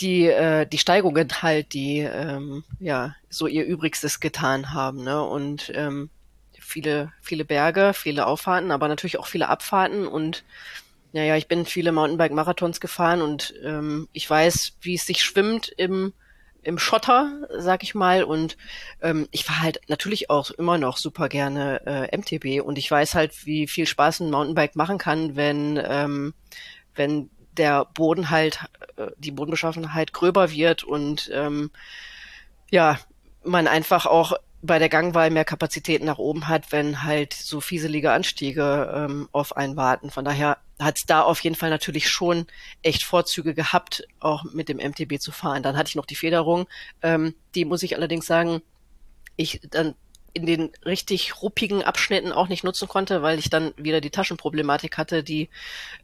die, äh, die Steigungen halt, die ähm, ja so ihr Übrigstes getan haben, ne? Und ähm, viele, viele Berge, viele Auffahrten, aber natürlich auch viele Abfahrten und naja, ich bin viele Mountainbike-Marathons gefahren und ähm, ich weiß, wie es sich schwimmt im, im Schotter, sag ich mal. Und ähm, ich fahre halt natürlich auch immer noch super gerne äh, MTB und ich weiß halt, wie viel Spaß ein Mountainbike machen kann, wenn, ähm, wenn der Boden halt, äh, die Bodenbeschaffenheit gröber wird und ähm, ja, man einfach auch bei der Gangwahl mehr Kapazität nach oben hat, wenn halt so fieselige Anstiege ähm, auf einen warten. Von daher hat da auf jeden Fall natürlich schon echt Vorzüge gehabt, auch mit dem MTB zu fahren. Dann hatte ich noch die Federung. Ähm, die muss ich allerdings sagen, ich dann in den richtig ruppigen Abschnitten auch nicht nutzen konnte, weil ich dann wieder die Taschenproblematik hatte, die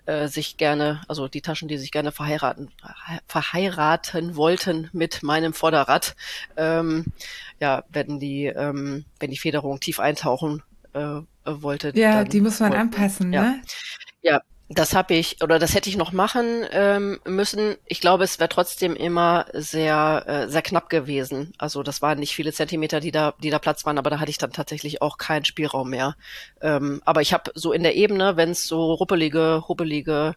äh, sich gerne, also die Taschen, die sich gerne verheiraten, verheiraten wollten mit meinem Vorderrad. Ähm, ja, wenn die, ähm, wenn die Federung tief eintauchen äh, wollte. Ja, die muss man anpassen, ja. ne? Ja, das habe ich oder das hätte ich noch machen ähm, müssen. Ich glaube, es wäre trotzdem immer sehr äh, sehr knapp gewesen. Also das waren nicht viele Zentimeter, die da die da Platz waren, aber da hatte ich dann tatsächlich auch keinen Spielraum mehr. Ähm, aber ich habe so in der Ebene, wenn es so ruppelige, hubbelige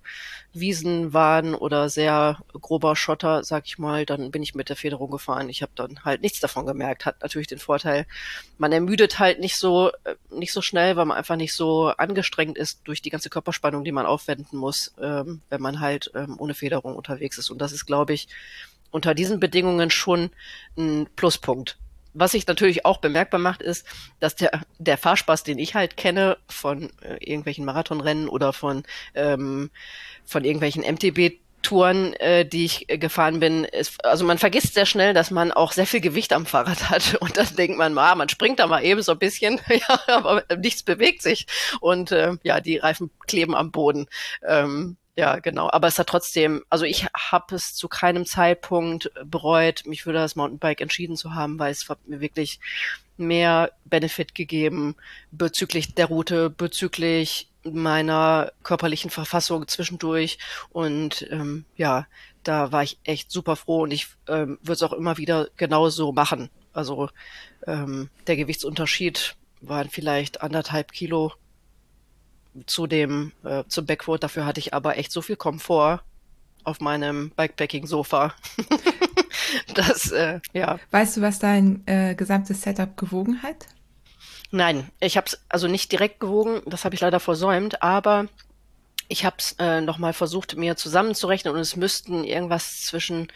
Wiesen waren oder sehr grober Schotter, sag ich mal, dann bin ich mit der Federung gefahren. Ich habe dann halt nichts davon gemerkt. Hat natürlich den Vorteil, man ermüdet halt nicht so äh, nicht so schnell, weil man einfach nicht so angestrengt ist durch die ganze Körperspannung, die man aufwenden muss, ähm, wenn man halt ähm, ohne Federung unterwegs ist. Und das ist, glaube ich, unter diesen Bedingungen schon ein Pluspunkt was sich natürlich auch bemerkbar macht, ist, dass der, der Fahrspaß, den ich halt kenne von äh, irgendwelchen Marathonrennen oder von, ähm, von irgendwelchen MTB Touren, äh, die ich äh, gefahren bin, ist, also man vergisst sehr schnell, dass man auch sehr viel Gewicht am Fahrrad <laughs> hat und dann denkt man, ah, man springt da mal eben so ein bisschen, <laughs> ja, aber nichts bewegt sich und äh, ja, die Reifen kleben am Boden. Ähm, ja, genau. Aber es hat trotzdem, also ich habe es zu keinem Zeitpunkt bereut, mich für das Mountainbike entschieden zu haben, weil es hat mir wirklich mehr Benefit gegeben bezüglich der Route, bezüglich meiner körperlichen Verfassung zwischendurch. Und ähm, ja, da war ich echt super froh und ich ähm, würde es auch immer wieder genauso machen. Also ähm, der Gewichtsunterschied waren vielleicht anderthalb Kilo zu dem, äh, zum Backwood. Dafür hatte ich aber echt so viel Komfort auf meinem Bikepacking-Sofa. <laughs> das, äh, ja. Weißt du, was dein äh, gesamtes Setup gewogen hat? Nein, ich habe es also nicht direkt gewogen, das habe ich leider versäumt, aber ich habe es äh, nochmal versucht, mir zusammenzurechnen und es müssten irgendwas zwischen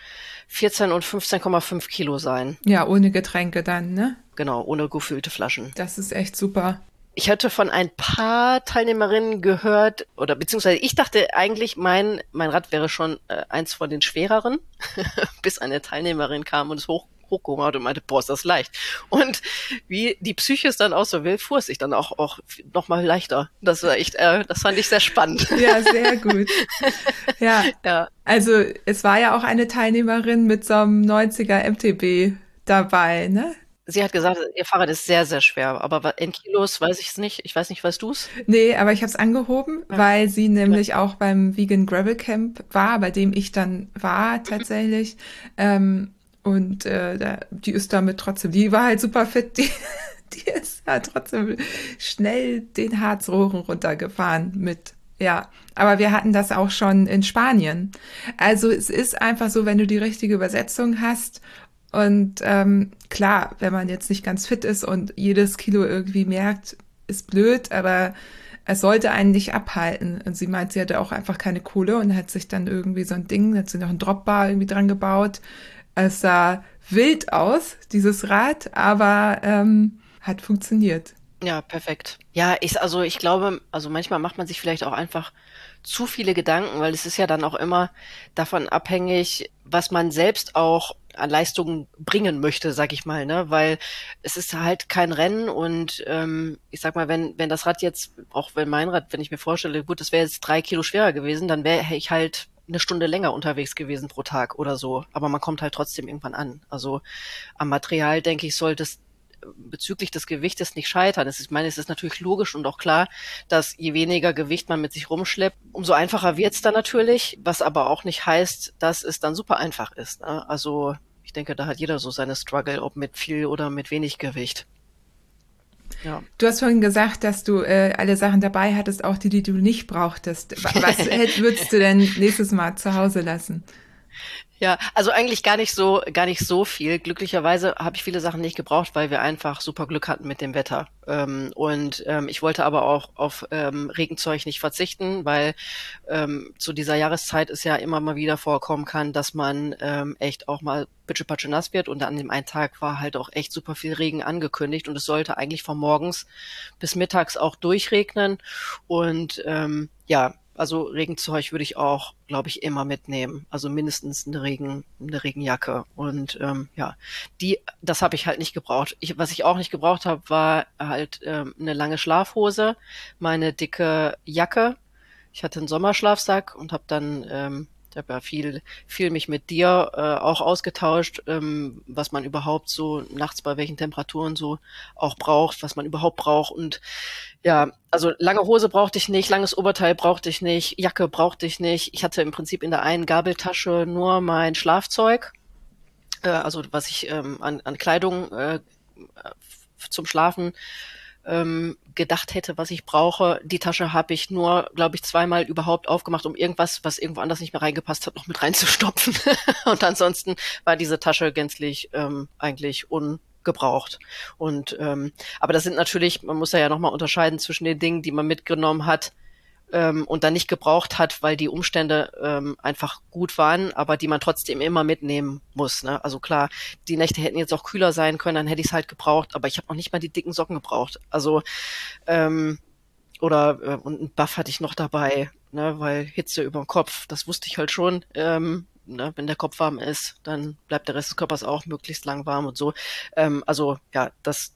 14 und 15,5 Kilo sein. Ja, ohne Getränke dann, ne? Genau, ohne gefüllte Flaschen. Das ist echt super. Ich hatte von ein paar Teilnehmerinnen gehört, oder beziehungsweise ich dachte eigentlich, mein, mein Rad wäre schon äh, eins von den schwereren, <laughs> bis eine Teilnehmerin kam und es hoch, hochgehoben hat und meinte, boah, ist das leicht. Und wie die Psyche es dann auch so will, fuhr es sich dann auch, auch noch mal leichter. Das war echt, äh, das fand ich sehr spannend. <laughs> Ja, sehr gut. <laughs> Ja. ja. Also es war ja auch eine Teilnehmerin mit so einem 90er MTB dabei, ne? Sie hat gesagt, ihr Fahrrad ist sehr, sehr schwer, aber in Kilos weiß ich es nicht. Ich weiß nicht, weißt du es? Nee, aber ich habe es angehoben, ja. weil sie nämlich ja. auch beim Vegan Gravel Camp war, bei dem ich dann war tatsächlich. Ähm, und äh, da, die ist damit trotzdem, die war halt super fit, die, <laughs> die ist halt trotzdem schnell den Harzrohren runtergefahren mit ja, aber wir hatten das auch schon in Spanien. Also es ist einfach so, wenn du die richtige Übersetzung hast und ähm, klar, wenn man jetzt nicht ganz fit ist und jedes Kilo irgendwie merkt, ist blöd, aber es sollte einen nicht abhalten. Und sie meint, sie hatte auch einfach keine Kohle und hat sich dann irgendwie so ein Ding, hat sie noch ein Dropbar irgendwie dran gebaut. Es sah wild aus, dieses Rad, aber ähm, hat funktioniert. Ja, perfekt. Ja, ich, also ich glaube, also manchmal macht man sich vielleicht auch einfach zu viele Gedanken, weil es ist ja dann auch immer davon abhängig, was man selbst auch an Leistungen bringen möchte, sag ich mal, ne? Weil es ist halt kein Rennen und ähm, ich sag mal, wenn wenn das Rad jetzt, auch wenn mein Rad, wenn ich mir vorstelle, gut, das wäre jetzt drei Kilo schwerer gewesen, dann wäre ich halt eine Stunde länger unterwegs gewesen pro Tag oder so. Aber man kommt halt trotzdem irgendwann an. Also am Material, denke ich, sollte es bezüglich des Gewichtes nicht scheitern. Ist, ich meine, es ist natürlich logisch und auch klar, dass je weniger Gewicht man mit sich rumschleppt, umso einfacher wird es dann natürlich, was aber auch nicht heißt, dass es dann super einfach ist. Ne? Also ich denke, da hat jeder so seine Struggle, ob mit viel oder mit wenig Gewicht. Ja. Du hast vorhin gesagt, dass du äh, alle Sachen dabei hattest, auch die, die du nicht brauchtest. <laughs> Was würdest du denn nächstes Mal zu Hause lassen? Ja, also eigentlich gar nicht so, gar nicht so viel. Glücklicherweise habe ich viele Sachen nicht gebraucht, weil wir einfach super Glück hatten mit dem Wetter. Ähm, und ähm, ich wollte aber auch auf ähm, Regenzeug nicht verzichten, weil ähm, zu dieser Jahreszeit es ja immer mal wieder vorkommen kann, dass man ähm, echt auch mal bitschepatsche nass wird. Und an dem einen Tag war halt auch echt super viel Regen angekündigt und es sollte eigentlich von morgens bis mittags auch durchregnen. Und ähm, ja, also Regenzeug würde ich auch, glaube ich, immer mitnehmen. Also mindestens eine Regen, eine Regenjacke. Und ähm, ja, die, das habe ich halt nicht gebraucht. Ich, was ich auch nicht gebraucht habe, war halt ähm, eine lange Schlafhose, meine dicke Jacke. Ich hatte einen Sommerschlafsack und habe dann ähm, habe ja viel, viel mich mit dir äh, auch ausgetauscht, ähm, was man überhaupt so nachts bei welchen Temperaturen so auch braucht, was man überhaupt braucht. Und ja, also lange Hose brauchte ich nicht, langes Oberteil brauchte ich nicht, Jacke brauchte ich nicht. Ich hatte im Prinzip in der einen Gabeltasche nur mein Schlafzeug, äh, also was ich ähm, an, an Kleidung äh, zum Schlafen ähm, gedacht hätte, was ich brauche. Die Tasche habe ich nur, glaube ich, zweimal überhaupt aufgemacht, um irgendwas, was irgendwo anders nicht mehr reingepasst hat, noch mit reinzustopfen. <laughs> und ansonsten war diese Tasche gänzlich ähm, eigentlich ungebraucht. Und ähm, aber das sind natürlich, man muss ja, ja nochmal unterscheiden zwischen den Dingen, die man mitgenommen hat, ähm, und dann nicht gebraucht hat, weil die Umstände ähm, einfach gut waren, aber die man trotzdem immer mitnehmen muss. Ne? Also klar, die Nächte hätten jetzt auch kühler sein können, dann hätte ich es halt gebraucht, aber ich habe noch nicht mal die dicken Socken gebraucht. Also ähm, oder äh, und einen Buff hatte ich noch dabei, ne, weil Hitze über dem Kopf, das wusste ich halt schon. Ähm, ne, wenn der Kopf warm ist, dann bleibt der Rest des Körpers auch möglichst lang warm und so. Ähm, also ja, das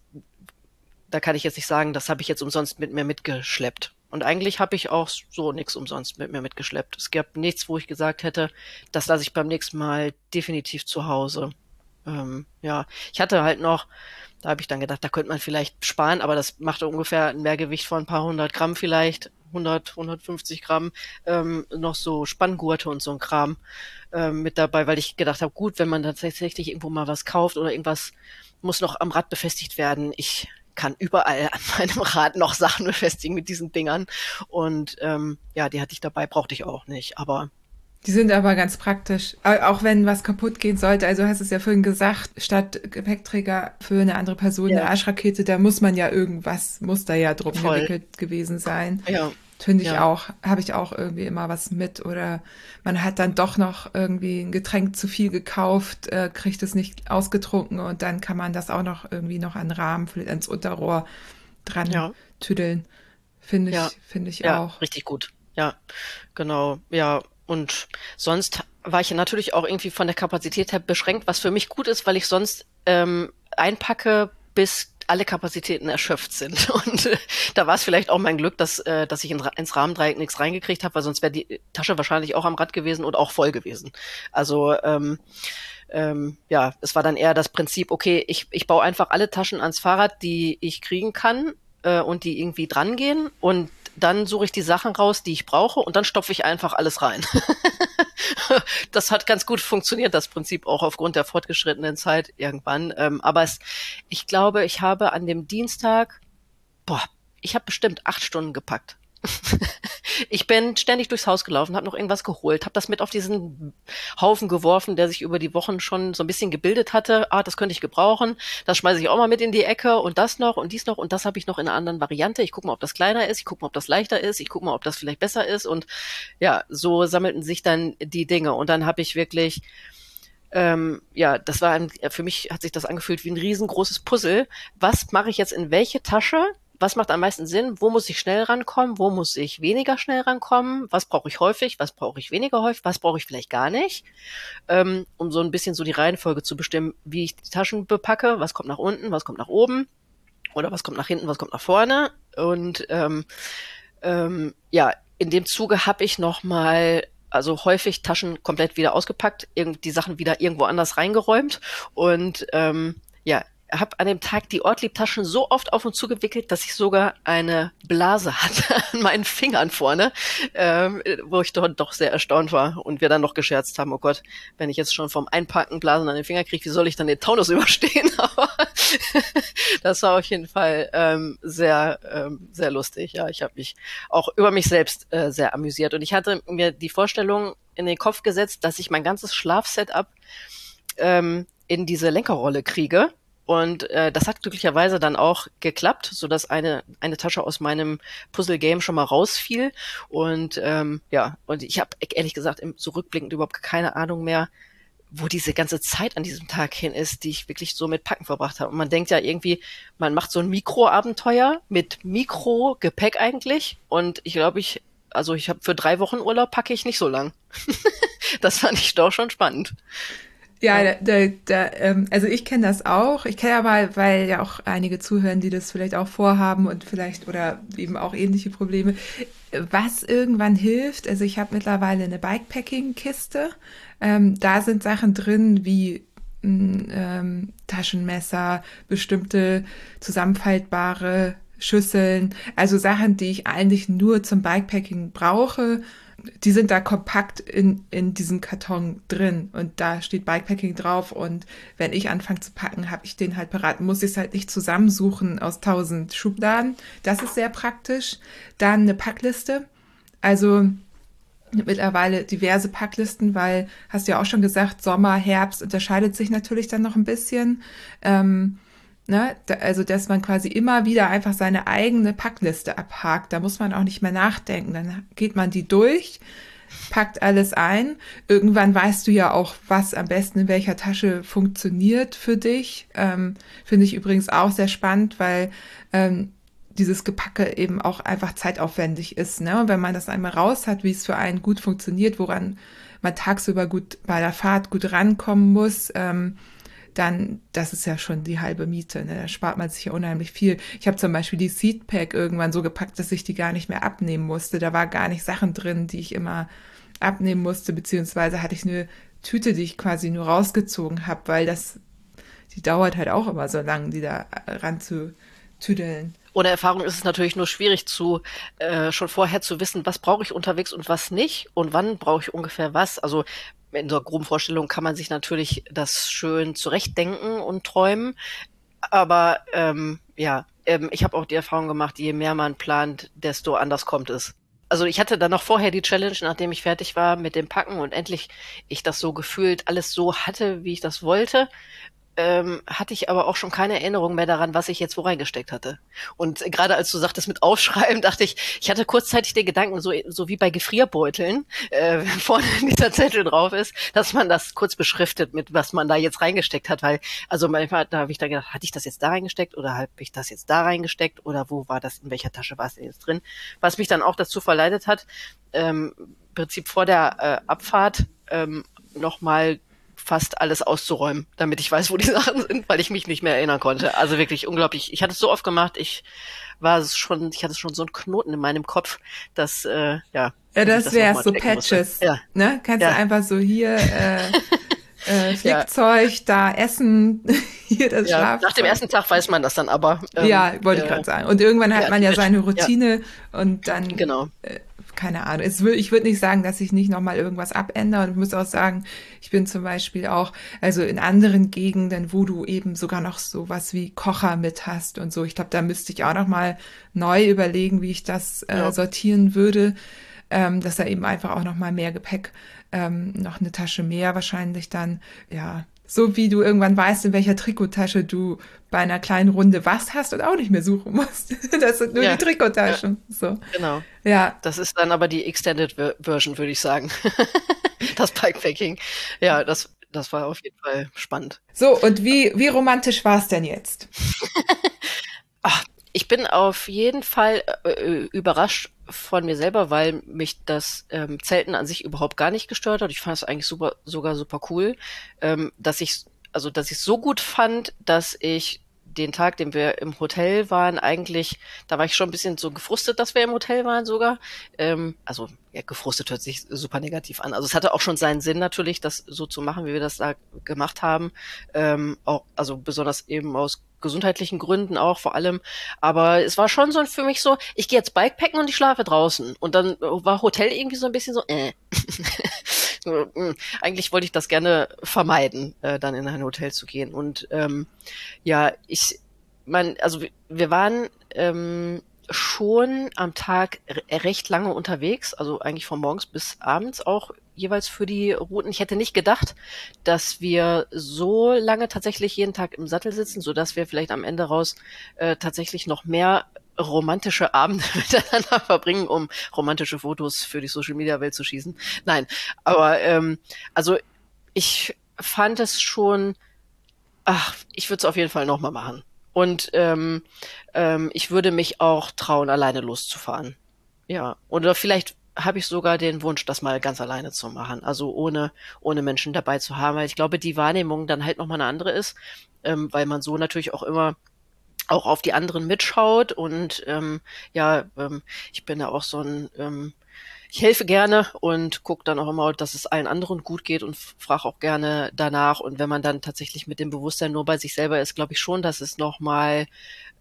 da kann ich jetzt nicht sagen, das habe ich jetzt umsonst mit mir mitgeschleppt. Und eigentlich habe ich auch so nichts umsonst mit mir mitgeschleppt. Es gab nichts, wo ich gesagt hätte, das lasse ich beim nächsten Mal definitiv zu Hause. Ähm, ja, ich hatte halt noch, da habe ich dann gedacht, da könnte man vielleicht sparen, aber das machte ungefähr ein Mehrgewicht von ein paar hundert Gramm vielleicht, 100, 150 Gramm, ähm, noch so Spanngurte und so ein Kram ähm, mit dabei, weil ich gedacht habe, gut, wenn man tatsächlich irgendwo mal was kauft oder irgendwas muss noch am Rad befestigt werden. Ich kann überall an <laughs> meinem Rad noch Sachen befestigen mit diesen Dingern. Und ähm, ja, die hatte ich dabei, brauchte ich auch nicht. Aber die sind aber ganz praktisch, auch wenn was kaputt gehen sollte. Also hast es ja vorhin gesagt, statt Gepäckträger für eine andere Person ja. eine Arschrakete, da muss man ja irgendwas, muss da ja drum gewickelt gewesen sein. Ja. Finde ich ja. auch, habe ich auch irgendwie immer was mit. Oder man hat dann doch noch irgendwie ein Getränk zu viel gekauft, äh, kriegt es nicht ausgetrunken und dann kann man das auch noch irgendwie noch an Rahmen, vielleicht ans Unterrohr dran ja. tüdeln. Finde ich, ja. finde ich ja, auch. Richtig gut. Ja, genau. Ja, und sonst war ich natürlich auch irgendwie von der Kapazität her beschränkt, was für mich gut ist, weil ich sonst ähm, einpacke, bis alle Kapazitäten erschöpft sind. <laughs> Und äh, da war es vielleicht auch mein Glück, dass, äh, dass ich in, ins Rahmendreieck nichts reingekriegt habe, weil sonst wäre die Tasche wahrscheinlich auch am Rad gewesen und auch voll gewesen. Also ähm, ähm, ja, es war dann eher das Prinzip, okay, ich, ich baue einfach alle Taschen ans Fahrrad, die ich kriegen kann äh, und die irgendwie drangehen und dann suche ich die Sachen raus, die ich brauche und dann stopfe ich einfach alles rein. <laughs> das hat ganz gut funktioniert, das Prinzip auch aufgrund der fortgeschrittenen Zeit irgendwann. Ähm, aber es, ich glaube, ich habe an dem Dienstag, boah, ich habe bestimmt acht Stunden gepackt. <laughs> ich bin ständig durchs Haus gelaufen, habe noch irgendwas geholt, habe das mit auf diesen Haufen geworfen, der sich über die Wochen schon so ein bisschen gebildet hatte. Ah, das könnte ich gebrauchen. Das schmeiße ich auch mal mit in die Ecke und das noch und dies noch und das habe ich noch in einer anderen Variante. Ich gucke mal, ob das kleiner ist, ich gucke mal, ob das leichter ist, ich gucke mal, ob das vielleicht besser ist und ja, so sammelten sich dann die Dinge und dann habe ich wirklich ähm, ja, das war ein, für mich hat sich das angefühlt wie ein riesengroßes Puzzle. Was mache ich jetzt in welche Tasche? Was macht am meisten Sinn? Wo muss ich schnell rankommen? Wo muss ich weniger schnell rankommen? Was brauche ich häufig? Was brauche ich weniger häufig? Was brauche ich vielleicht gar nicht? Ähm, um so ein bisschen so die Reihenfolge zu bestimmen, wie ich die Taschen bepacke. Was kommt nach unten? Was kommt nach oben? Oder was kommt nach hinten? Was kommt nach vorne? Und ähm, ähm, ja, in dem Zuge habe ich noch mal also häufig Taschen komplett wieder ausgepackt, die Sachen wieder irgendwo anders reingeräumt und ähm, ja, habe an dem Tag die Ortliebtaschen so oft auf und zu gewickelt, dass ich sogar eine Blase <laughs> hatte an meinen Fingern vorne, ähm, wo ich dort doch sehr erstaunt war und wir dann noch gescherzt haben, oh Gott, wenn ich jetzt schon vom Einpacken Blasen an den Finger kriege, wie soll ich dann den Taunus <laughs> überstehen? Aber <laughs> das war auf jeden Fall ähm, sehr, ähm, sehr lustig. Ja, ich habe mich auch über mich selbst äh, sehr amüsiert und ich hatte mir die Vorstellung in den Kopf gesetzt, dass ich mein ganzes Schlafsetup ähm, in diese Lenkerrolle kriege und äh, das hat glücklicherweise dann auch geklappt, so dass eine eine Tasche aus meinem Puzzle Game schon mal rausfiel. Und ähm, ja, und ich habe ehrlich gesagt im zurückblickend überhaupt keine Ahnung mehr, wo diese ganze Zeit an diesem Tag hin ist, die ich wirklich so mit Packen verbracht habe. Und man denkt ja irgendwie, man macht so ein Mikroabenteuer mit Mikro-Gepäck eigentlich. Und ich glaube, ich also ich habe für drei Wochen Urlaub packe ich nicht so lang. <laughs> das fand ich doch schon spannend. Ja, da, da, da, ähm, also ich kenne das auch. Ich kenne aber, weil ja auch einige zuhören, die das vielleicht auch vorhaben und vielleicht oder eben auch ähnliche Probleme. Was irgendwann hilft, also ich habe mittlerweile eine Bikepacking-Kiste. Ähm, da sind Sachen drin wie mm, ähm, Taschenmesser, bestimmte zusammenfaltbare Schüsseln, also Sachen, die ich eigentlich nur zum Bikepacking brauche die sind da kompakt in, in diesem Karton drin und da steht Bikepacking drauf und wenn ich anfange zu packen, habe ich den halt parat. Muss ich es halt nicht zusammensuchen aus tausend Schubladen. Das ist sehr praktisch. Dann eine Packliste. Also mittlerweile diverse Packlisten, weil hast du ja auch schon gesagt, Sommer, Herbst unterscheidet sich natürlich dann noch ein bisschen. Ähm, Ne? Also, dass man quasi immer wieder einfach seine eigene Packliste abhakt. Da muss man auch nicht mehr nachdenken. Dann geht man die durch, packt alles ein. Irgendwann weißt du ja auch, was am besten in welcher Tasche funktioniert für dich. Ähm, Finde ich übrigens auch sehr spannend, weil ähm, dieses Gepacke eben auch einfach zeitaufwendig ist. Ne? Und wenn man das einmal raus hat, wie es für einen gut funktioniert, woran man tagsüber gut bei der Fahrt gut rankommen muss, ähm, dann, das ist ja schon die halbe Miete. Ne? Da spart man sich ja unheimlich viel. Ich habe zum Beispiel die Seedpack irgendwann so gepackt, dass ich die gar nicht mehr abnehmen musste. Da war gar nicht Sachen drin, die ich immer abnehmen musste, beziehungsweise hatte ich eine Tüte, die ich quasi nur rausgezogen habe, weil das, die dauert halt auch immer so lang, die da ranzutüdeln. Ohne Erfahrung ist es natürlich nur schwierig zu äh, schon vorher zu wissen, was brauche ich unterwegs und was nicht und wann brauche ich ungefähr was. Also in so einer groben Vorstellung kann man sich natürlich das schön zurechtdenken und träumen. Aber ähm, ja, ähm, ich habe auch die Erfahrung gemacht, je mehr man plant, desto anders kommt es. Also ich hatte dann noch vorher die Challenge, nachdem ich fertig war mit dem Packen und endlich ich das so gefühlt alles so hatte, wie ich das wollte, ähm, hatte ich aber auch schon keine Erinnerung mehr daran, was ich jetzt wo reingesteckt hatte. Und gerade als du sagtest mit Aufschreiben, <laughs> dachte ich, ich hatte kurzzeitig den Gedanken, so, so wie bei Gefrierbeuteln, äh, <laughs> vorne dieser Zettel drauf ist, dass man das kurz beschriftet, mit was man da jetzt reingesteckt hat, weil, also manchmal, da habe ich da gedacht, hatte ich das jetzt da reingesteckt oder habe ich das jetzt da reingesteckt oder wo war das, in welcher Tasche war es denn jetzt drin? Was mich dann auch dazu verleitet hat, ähm, im Prinzip vor der äh, Abfahrt ähm, nochmal fast alles auszuräumen, damit ich weiß, wo die <laughs> Sachen sind, weil ich mich nicht mehr erinnern konnte. Also wirklich unglaublich. Ich hatte es so oft gemacht, ich war schon, ich hatte schon so einen Knoten in meinem Kopf, dass äh, ja. Ja, das, das wäre so Patches. Ja. Ne? Kannst ja. du einfach so hier äh, <laughs> äh, Flickzeug, ja. da Essen, <laughs> hier das ja, Schlafzeug. Nach dem ersten Tag weiß man das dann aber. Ähm, ja, wollte ich äh, gerade sagen. Und irgendwann hat man ja seine Routine und dann genau. Äh, keine Ahnung. Es will, ich würde nicht sagen, dass ich nicht nochmal irgendwas abändere. Und ich muss auch sagen, ich bin zum Beispiel auch, also in anderen Gegenden, wo du eben sogar noch sowas wie Kocher mit hast und so. Ich glaube, da müsste ich auch nochmal neu überlegen, wie ich das äh, ja. sortieren würde. Ähm, dass da eben einfach auch nochmal mehr Gepäck, ähm, noch eine Tasche mehr wahrscheinlich dann, ja, so wie du irgendwann weißt, in welcher Trikottasche du bei einer kleinen Runde was hast und auch nicht mehr suchen musst. <laughs> Das sind nur ja. die Trikottaschen. Ja. So. Genau. Ja. Das ist dann aber die Extended Version, würde ich sagen. <laughs> das Bikepacking. Ja, das, das war auf jeden Fall spannend. So, und wie, wie romantisch war es denn jetzt? <laughs> Ich bin auf jeden Fall äh, äh, überrascht von mir selber, weil mich das ähm, Zelten an sich überhaupt gar nicht gestört hat. Ich fand es eigentlich super, sogar super cool, ähm, dass ich also dass ich so gut fand, dass ich den Tag, den wir im Hotel waren, eigentlich, da war ich schon ein bisschen so gefrustet, dass wir im Hotel waren sogar. Ähm, also ja, gefrustet hört sich super negativ an. Also es hatte auch schon seinen Sinn natürlich, das so zu machen, wie wir das da gemacht haben. Ähm, auch, also besonders eben aus gesundheitlichen Gründen auch vor allem. Aber es war schon so für mich so, ich gehe jetzt Bikepacken und ich schlafe draußen. Und dann war Hotel irgendwie so ein bisschen so, äh. <laughs> Hm, eigentlich wollte ich das gerne vermeiden, äh, dann in ein Hotel zu gehen. Und ähm, ja, ich, mein, also wir waren ähm, schon am Tag recht lange unterwegs, also eigentlich von morgens bis abends auch jeweils für die Routen. Ich hätte nicht gedacht, dass wir so lange tatsächlich jeden Tag im Sattel sitzen, so dass wir vielleicht am Ende raus äh, tatsächlich noch mehr romantische Abende <laughs> miteinander verbringen, um romantische Fotos für die Social Media Welt zu schießen. Nein, aber ähm, also ich fand es schon, ach, ich würde es auf jeden Fall nochmal machen. Und ähm, ähm, ich würde mich auch trauen, alleine loszufahren. Ja, oder vielleicht habe ich sogar den Wunsch, das mal ganz alleine zu machen, also ohne ohne Menschen dabei zu haben, weil ich glaube, die Wahrnehmung dann halt noch mal eine andere ist, ähm, weil man so natürlich auch immer auch auf die anderen mitschaut und ähm, ja, ähm, ich bin ja auch so ein ähm, ich helfe gerne und gucke dann auch immer, dass es allen anderen gut geht und frage auch gerne danach. Und wenn man dann tatsächlich mit dem Bewusstsein nur bei sich selber ist, glaube ich schon, dass es nochmal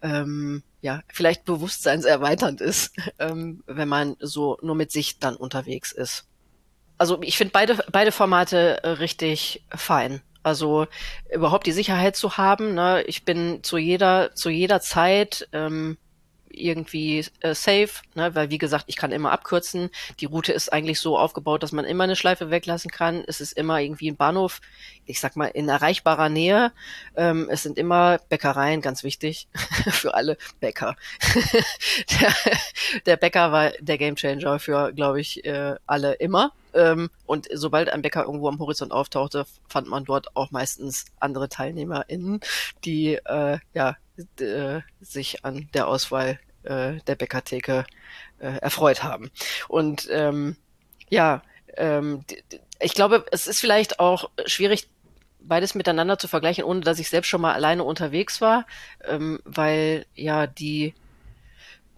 ähm, ja, vielleicht bewusstseinserweiternd ist, <laughs> ähm, wenn man so nur mit sich dann unterwegs ist. Also ich finde beide, beide Formate äh, richtig fein. Also überhaupt die Sicherheit zu haben. Ne? Ich bin zu jeder, zu jeder Zeit ähm, irgendwie äh, safe, ne? weil wie gesagt, ich kann immer abkürzen. Die Route ist eigentlich so aufgebaut, dass man immer eine Schleife weglassen kann. Es ist immer irgendwie ein Bahnhof, ich sag mal, in erreichbarer Nähe. Ähm, es sind immer Bäckereien, ganz wichtig <laughs> für alle Bäcker. <laughs> der, der Bäcker war der Gamechanger für, glaube ich, äh, alle immer. Ähm, und sobald ein Bäcker irgendwo am Horizont auftauchte, fand man dort auch meistens andere TeilnehmerInnen, die äh, ja äh, sich an der Auswahl äh, der Bäckertheke äh, erfreut haben. Und ähm, ja, ähm, ich glaube, es ist vielleicht auch schwierig, beides miteinander zu vergleichen, ohne dass ich selbst schon mal alleine unterwegs war, ähm, weil ja die,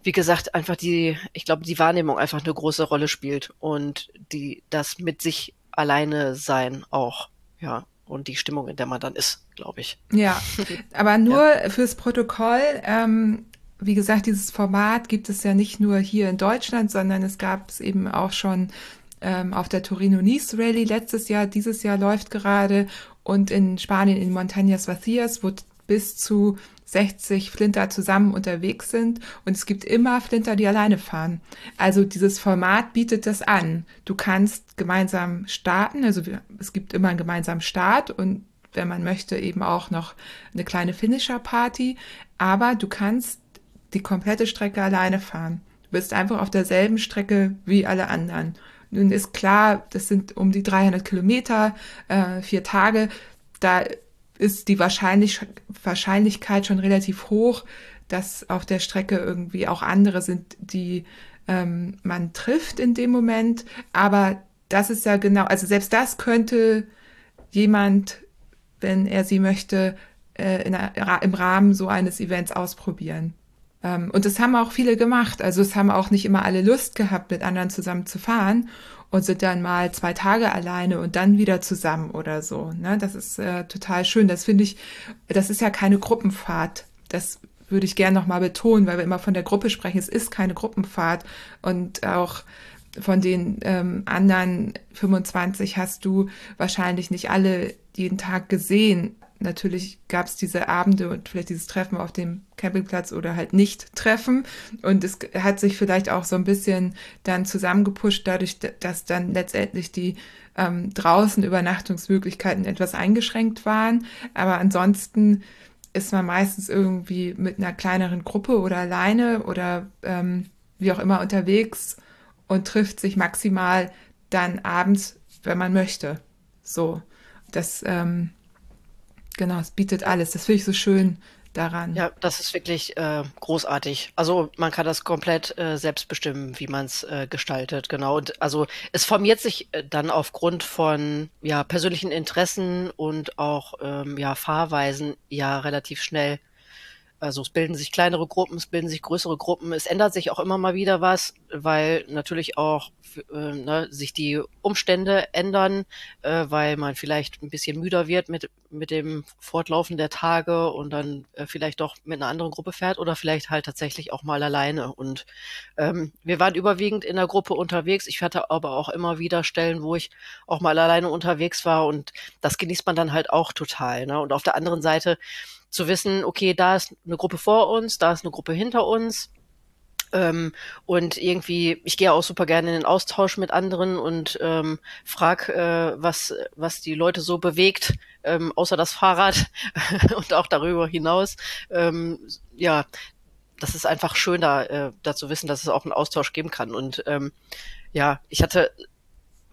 wie gesagt, einfach die, ich glaube, die Wahrnehmung einfach eine große Rolle spielt und die das mit sich alleine sein auch, ja, und die Stimmung, in der man dann ist, glaube ich. Ja, <laughs> aber nur ja. fürs Protokoll. Ähm, wie gesagt, dieses Format gibt es ja nicht nur hier in Deutschland, sondern es gab es eben auch schon ähm, auf der Torino Nice Rally letztes Jahr. Dieses Jahr läuft gerade und in Spanien in Montañas Vacías, wo bis zu 60 Flinter zusammen unterwegs sind und es gibt immer Flinter, die alleine fahren. Also dieses Format bietet das an. Du kannst gemeinsam starten, also es gibt immer einen gemeinsamen Start und wenn man möchte eben auch noch eine kleine Finisher-Party, aber du kannst die komplette Strecke alleine fahren. Du bist einfach auf derselben Strecke wie alle anderen. Nun ist klar, das sind um die 300 Kilometer, äh, vier Tage. Da ist die Wahrscheinlich Wahrscheinlichkeit schon relativ hoch, dass auf der Strecke irgendwie auch andere sind, die ähm, man trifft in dem Moment. Aber das ist ja genau, also selbst das könnte jemand, wenn er sie möchte, äh, in, im Rahmen so eines Events ausprobieren. Ähm, und das haben auch viele gemacht. Also es haben auch nicht immer alle Lust gehabt, mit anderen zusammen zu fahren und sind dann mal zwei Tage alleine und dann wieder zusammen oder so. Ne? Das ist äh, total schön. Das finde ich, das ist ja keine Gruppenfahrt. Das würde ich gerne nochmal betonen, weil wir immer von der Gruppe sprechen. Es ist keine Gruppenfahrt und auch von den ähm, anderen 25 hast du wahrscheinlich nicht alle jeden Tag gesehen natürlich gab es diese Abende und vielleicht dieses Treffen auf dem Campingplatz oder halt nicht Treffen. Und es hat sich vielleicht auch so ein bisschen dann zusammengepusht, dadurch, dass dann letztendlich die ähm, draußen Übernachtungsmöglichkeiten etwas eingeschränkt waren. Aber ansonsten ist man meistens irgendwie mit einer kleineren Gruppe oder alleine oder ähm, wie auch immer unterwegs und trifft sich maximal dann abends, wenn man möchte. So, das ähm, Genau, es bietet alles. Das finde ich so schön daran. Ja, das ist wirklich äh, großartig. Also man kann das komplett äh, selbst bestimmen, wie man es äh, gestaltet. Genau. Und also es formiert sich äh, dann aufgrund von ja persönlichen Interessen und auch ähm, ja Fahrweisen ja relativ schnell also es bilden sich kleinere Gruppen, es bilden sich größere Gruppen. Es ändert sich auch immer mal wieder was, weil natürlich auch äh, ne, sich die Umstände ändern, äh, weil man vielleicht ein bisschen müder wird mit, mit dem Fortlaufen der Tage und dann äh, vielleicht doch mit einer anderen Gruppe fährt oder vielleicht halt tatsächlich auch mal alleine. Und ähm, wir waren überwiegend in der Gruppe unterwegs. Ich hatte aber auch immer wieder Stellen, wo ich auch mal alleine unterwegs war und das genießt man dann halt auch total. Ne? Und auf der anderen Seite zu wissen, okay, da ist eine Gruppe vor uns, da ist eine Gruppe hinter uns. Ähm, und irgendwie, ich gehe auch super gerne in den Austausch mit anderen und ähm, frag, äh, was, was die Leute so bewegt, ähm, außer das Fahrrad <laughs> und auch darüber hinaus. Ähm, ja, das ist einfach schön, da, äh, da zu wissen, dass es auch einen Austausch geben kann. Und ähm, ja, ich hatte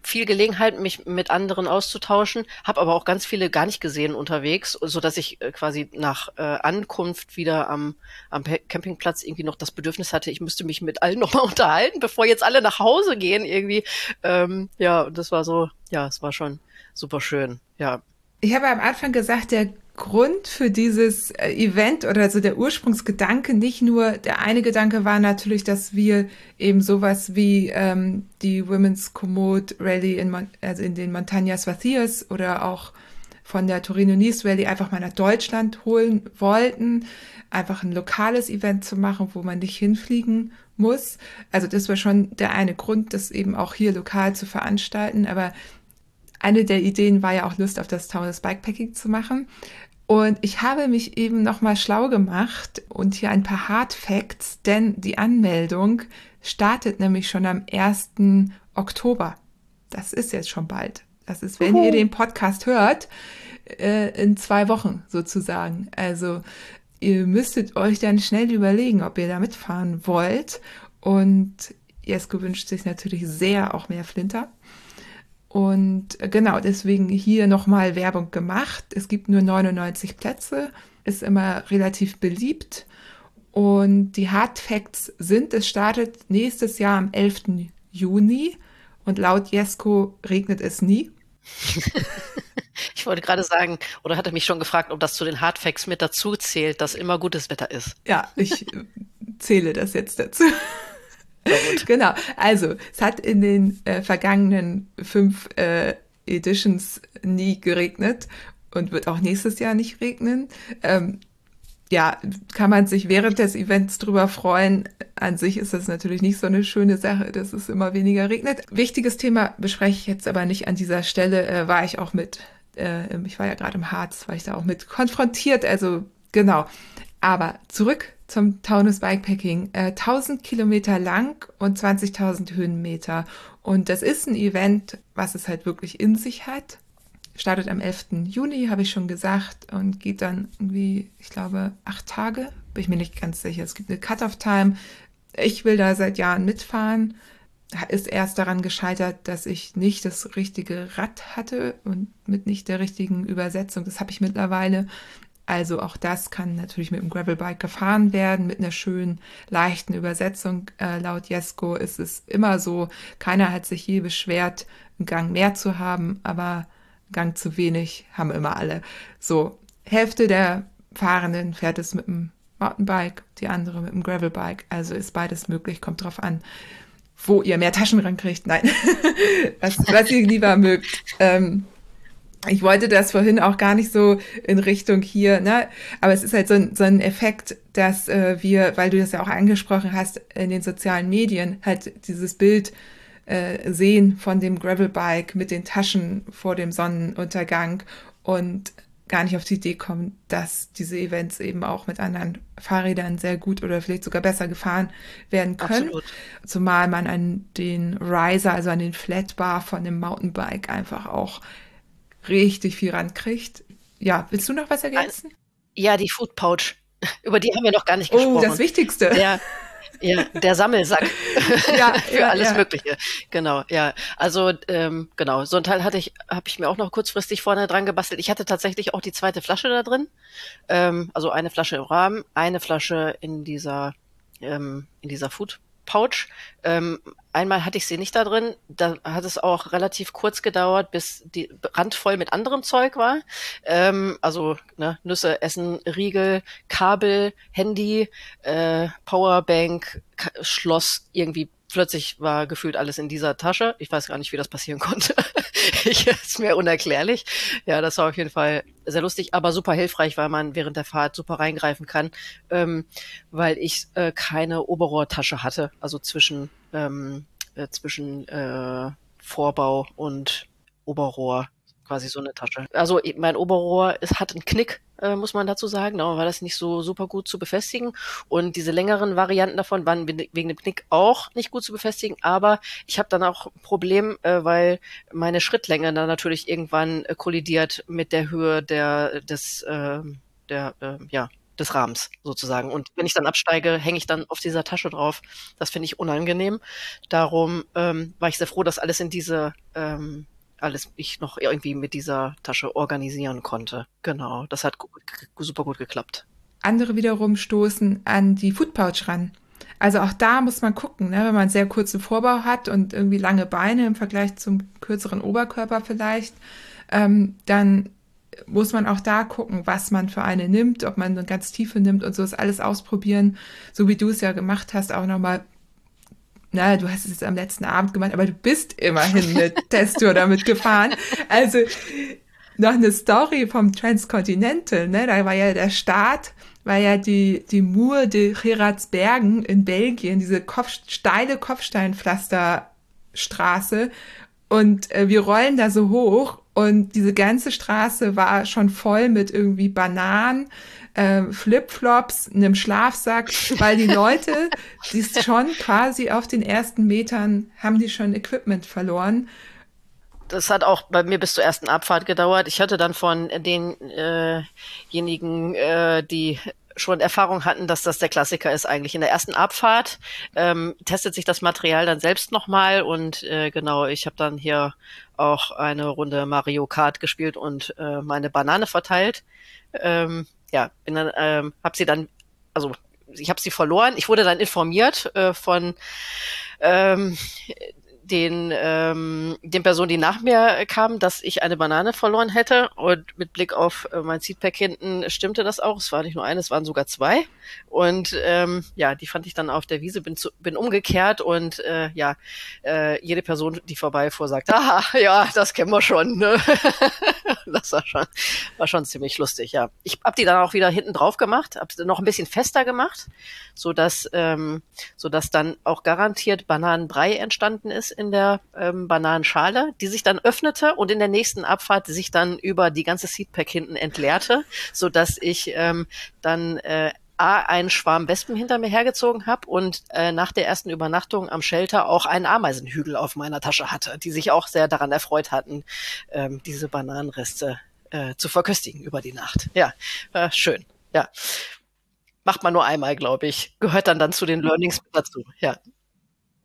viel Gelegenheit, mich mit anderen auszutauschen, habe aber auch ganz viele gar nicht gesehen unterwegs, so dass ich äh, quasi nach äh, Ankunft wieder am, am Campingplatz irgendwie noch das Bedürfnis hatte, ich müsste mich mit allen <laughs> nochmal unterhalten, bevor jetzt alle nach Hause gehen irgendwie. Ähm, ja, das war so, ja, es war schon super schön, ja. Ich habe am Anfang gesagt, der Grund für dieses äh, Event oder so der Ursprungsgedanke nicht nur, der eine Gedanke war natürlich, dass wir eben sowas wie ähm, die Women's Komoot Rally in, also in den Montañas Vacías oder auch von der Torino Nice Rally einfach mal nach Deutschland holen wollten, einfach ein lokales Event zu machen, wo man nicht hinfliegen muss. Also das war schon der eine Grund, das eben auch hier lokal zu veranstalten, aber eine der Ideen war ja auch Lust auf das Taunus Bikepacking zu machen. Und ich habe mich eben nochmal schlau gemacht und hier ein paar Hard Facts, denn die Anmeldung startet nämlich schon am 1. Oktober. Das ist jetzt schon bald. Das ist, wenn Uhu. ihr den Podcast hört, äh, in zwei Wochen sozusagen. Also ihr müsstet euch dann schnell überlegen, ob ihr da mitfahren wollt. Und Jesko wünscht sich natürlich sehr auch mehr Flinter. Und äh, genau, deswegen hier nochmal Werbung gemacht. Es gibt nur 99 Plätze, ist immer relativ beliebt. Und die Hard Facts sind, es startet nächstes Jahr am 11. Juni und laut Jesko regnet es nie. <laughs> ich wollte gerade sagen, oder hat er mich schon gefragt, ob das zu den Hard Facts mit dazu zählt, dass immer gutes Wetter ist? Ja, ich zähle das jetzt dazu. <laughs> genau. Also, es hat in den äh, vergangenen fünf äh, Editions nie geregnet und wird auch nächstes Jahr nicht regnen. Ähm, ja, kann man sich während des Events drüber freuen. An sich ist das natürlich nicht so eine schöne Sache, dass es immer weniger regnet. Wichtiges Thema bespreche ich jetzt aber nicht an dieser Stelle. Äh, war ich auch mit, äh, ich war ja gerade im Harz, war ich da auch mit konfrontiert. Also genau. Aber zurück zum Taunus Bikepacking. Äh, 1000 Kilometer lang und 20.000 Höhenmeter. Und das ist ein Event, was es halt wirklich in sich hat. Startet am 11. Juni, habe ich schon gesagt, und geht dann irgendwie, ich glaube, acht Tage. Bin ich mir nicht ganz sicher. Es gibt eine Cut-off-Time. Ich will da seit Jahren mitfahren. Ist erst daran gescheitert, dass ich nicht das richtige Rad hatte und mit nicht der richtigen Übersetzung. Das habe ich mittlerweile. Also auch das kann natürlich mit dem Gravelbike gefahren werden, mit einer schönen, leichten Übersetzung. Äh, laut Jesko ist es immer so, keiner hat sich je beschwert, einen Gang mehr zu haben, aber einen Gang zu wenig haben immer alle. So, Hälfte der Fahrenden fährt es mit dem Mountainbike, die andere mit dem Gravelbike. Also ist beides möglich, kommt drauf an, wo ihr mehr Taschen rankriegt. Nein, <laughs> was, was ihr lieber mögt. Ähm, ich wollte das vorhin auch gar nicht so in Richtung hier, ne? Aber es ist halt so ein, so ein Effekt, dass äh, wir, weil du das ja auch angesprochen hast, in den sozialen Medien halt dieses Bild äh, sehen von dem Gravelbike mit den Taschen vor dem Sonnenuntergang und gar nicht auf die Idee kommen, dass diese Events eben auch mit anderen Fahrrädern sehr gut oder vielleicht sogar besser gefahren werden können. Absolut. Zumal man an den Riser, also an den Flatbar von dem Mountainbike einfach auch richtig viel rankriegt. Ja, willst du noch was ergänzen? Ja, die Food Pouch. <laughs> Über die haben wir noch gar nicht gesprochen. Oh, das Wichtigste. Der, ja, der Sammelsack <laughs> ja, <laughs> für ja, alles ja. Mögliche. Genau, ja. Also ähm, genau, so ein Teil hatte ich, habe ich mir auch noch kurzfristig vorne dran gebastelt. Ich hatte tatsächlich auch die zweite Flasche da drin. Ähm, also eine Flasche im Rahmen, eine Flasche in dieser ähm, in dieser Food Pouch. Ähm, einmal hatte ich sie nicht da drin. Da hat es auch relativ kurz gedauert, bis die randvoll mit anderem Zeug war. Ähm, also ne, Nüsse, Essen, Riegel, Kabel, Handy, äh, Powerbank, Schloss, irgendwie plötzlich war gefühlt alles in dieser Tasche. Ich weiß gar nicht, wie das passieren <laughs> konnte. <laughs> ich, ist mir unerklärlich. Ja, das war auf jeden Fall sehr lustig, aber super hilfreich, weil man während der Fahrt super reingreifen kann, ähm, weil ich äh, keine Oberrohrtasche hatte, also zwischen ähm, äh, zwischen äh, Vorbau und Oberrohr quasi so eine Tasche. Also mein Oberrohr es hat einen Knick, äh, muss man dazu sagen. Da war das nicht so super gut zu befestigen. Und diese längeren Varianten davon waren wegen dem Knick auch nicht gut zu befestigen. Aber ich habe dann auch ein Problem, äh, weil meine Schrittlänge dann natürlich irgendwann äh, kollidiert mit der Höhe der des äh, der äh, ja des Rahmens sozusagen. Und wenn ich dann absteige, hänge ich dann auf dieser Tasche drauf. Das finde ich unangenehm. Darum ähm, war ich sehr froh, dass alles in diese ähm, alles ich noch irgendwie mit dieser Tasche organisieren konnte. Genau, das hat super gut geklappt. Andere wiederum stoßen an die Foodpouch ran. Also auch da muss man gucken, ne? wenn man sehr kurzen Vorbau hat und irgendwie lange Beine im Vergleich zum kürzeren Oberkörper vielleicht, ähm, dann muss man auch da gucken, was man für eine nimmt, ob man eine ganz tiefe nimmt und so ist alles ausprobieren, so wie du es ja gemacht hast, auch nochmal. Na, du hast es jetzt am letzten Abend gemacht, aber du bist immerhin eine <laughs> Testtour damit gefahren. Also noch eine Story vom Transcontinental, ne? Da war ja der Start, war ja die, die Mur de Geraardsbergen in Belgien, diese Kopf, steile Kopfsteinpflasterstraße. Und äh, wir rollen da so hoch und diese ganze Straße war schon voll mit irgendwie Bananen, äh, Flipflops, einem Schlafsack, <laughs> weil die Leute, die schon quasi auf den ersten Metern, haben die schon Equipment verloren. Das hat auch bei mir bis zur ersten Abfahrt gedauert. Ich hatte dann von denjenigen, äh, die schon Erfahrung hatten, dass das der Klassiker ist eigentlich. In der ersten Abfahrt ähm, testet sich das Material dann selbst nochmal und äh, genau, ich habe dann hier auch eine Runde Mario Kart gespielt und äh, meine Banane verteilt. Ähm, ja, bin dann, ähm, habe sie dann, also ich habe sie verloren. Ich wurde dann informiert äh, von ähm, den, ähm, den Personen, die nach mir kamen, dass ich eine Banane verloren hätte. Und mit Blick auf äh, mein Seatpack hinten stimmte das auch. Es war nicht nur eine, es waren sogar zwei. Und ähm, ja, die fand ich dann auf der Wiese, bin, zu, bin umgekehrt und äh, ja, äh, jede Person, die vorbeifuhr, sagt, <laughs> aha, ja, das kennen wir schon. Ne? <laughs> das war schon, war schon ziemlich lustig, ja. Ich habe die dann auch wieder hinten drauf gemacht, habe sie noch ein bisschen fester gemacht, so dass ähm, so dass dann auch garantiert Bananenbrei entstanden ist in der ähm, Bananenschale, die sich dann öffnete und in der nächsten Abfahrt sich dann über die ganze Seatpack hinten entleerte, so dass ich ähm, dann äh, A, einen Schwarm Wespen hinter mir hergezogen habe und äh, nach der ersten Übernachtung am Shelter auch einen Ameisenhügel auf meiner Tasche hatte, die sich auch sehr daran erfreut hatten, ähm, diese Bananenreste äh, zu verköstigen über die Nacht. Ja, äh, schön. Ja. Macht man nur einmal, glaube ich. Gehört dann dann zu den Learnings dazu. Ja.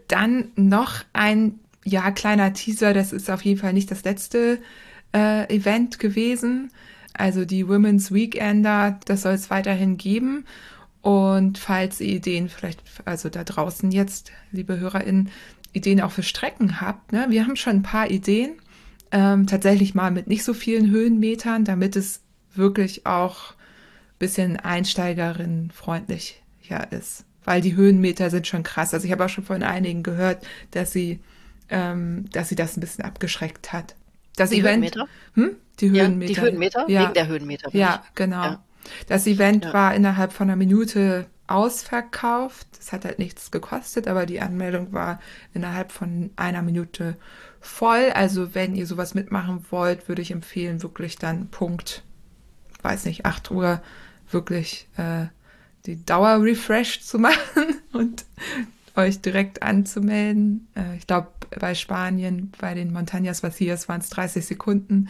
Dann noch ein ja kleiner Teaser. Das ist auf jeden Fall nicht das letzte äh, Event gewesen. Also die Women's Weekender, das soll es weiterhin geben. Und falls ihr Ideen vielleicht, also da draußen jetzt, liebe HörerInnen, Ideen auch für Strecken habt, ne? wir haben schon ein paar Ideen. Ähm, tatsächlich mal mit nicht so vielen Höhenmetern, damit es wirklich auch ein bisschen einsteigerinnenfreundlich ja, ist. Weil die Höhenmeter sind schon krass. Also ich habe auch schon von einigen gehört, dass sie, ähm, dass sie das ein bisschen abgeschreckt hat. Das die Event. Höhenmeter? Hm? Die Höhenmeter. Ja, die Höhenmeter? Ja. Wegen der Höhenmeter. Ja, genau. Ja. Das Event Ja. war innerhalb von einer Minute ausverkauft. Es hat halt nichts gekostet, aber die Anmeldung war innerhalb von einer Minute voll. Also wenn ihr sowas mitmachen wollt, würde ich empfehlen, wirklich dann Punkt, weiß nicht, 8 Uhr wirklich äh, die Dauer refresh zu machen <laughs> und euch direkt anzumelden. Äh, ich glaube, bei Spanien, bei den Montañas Vacías waren es 30 Sekunden.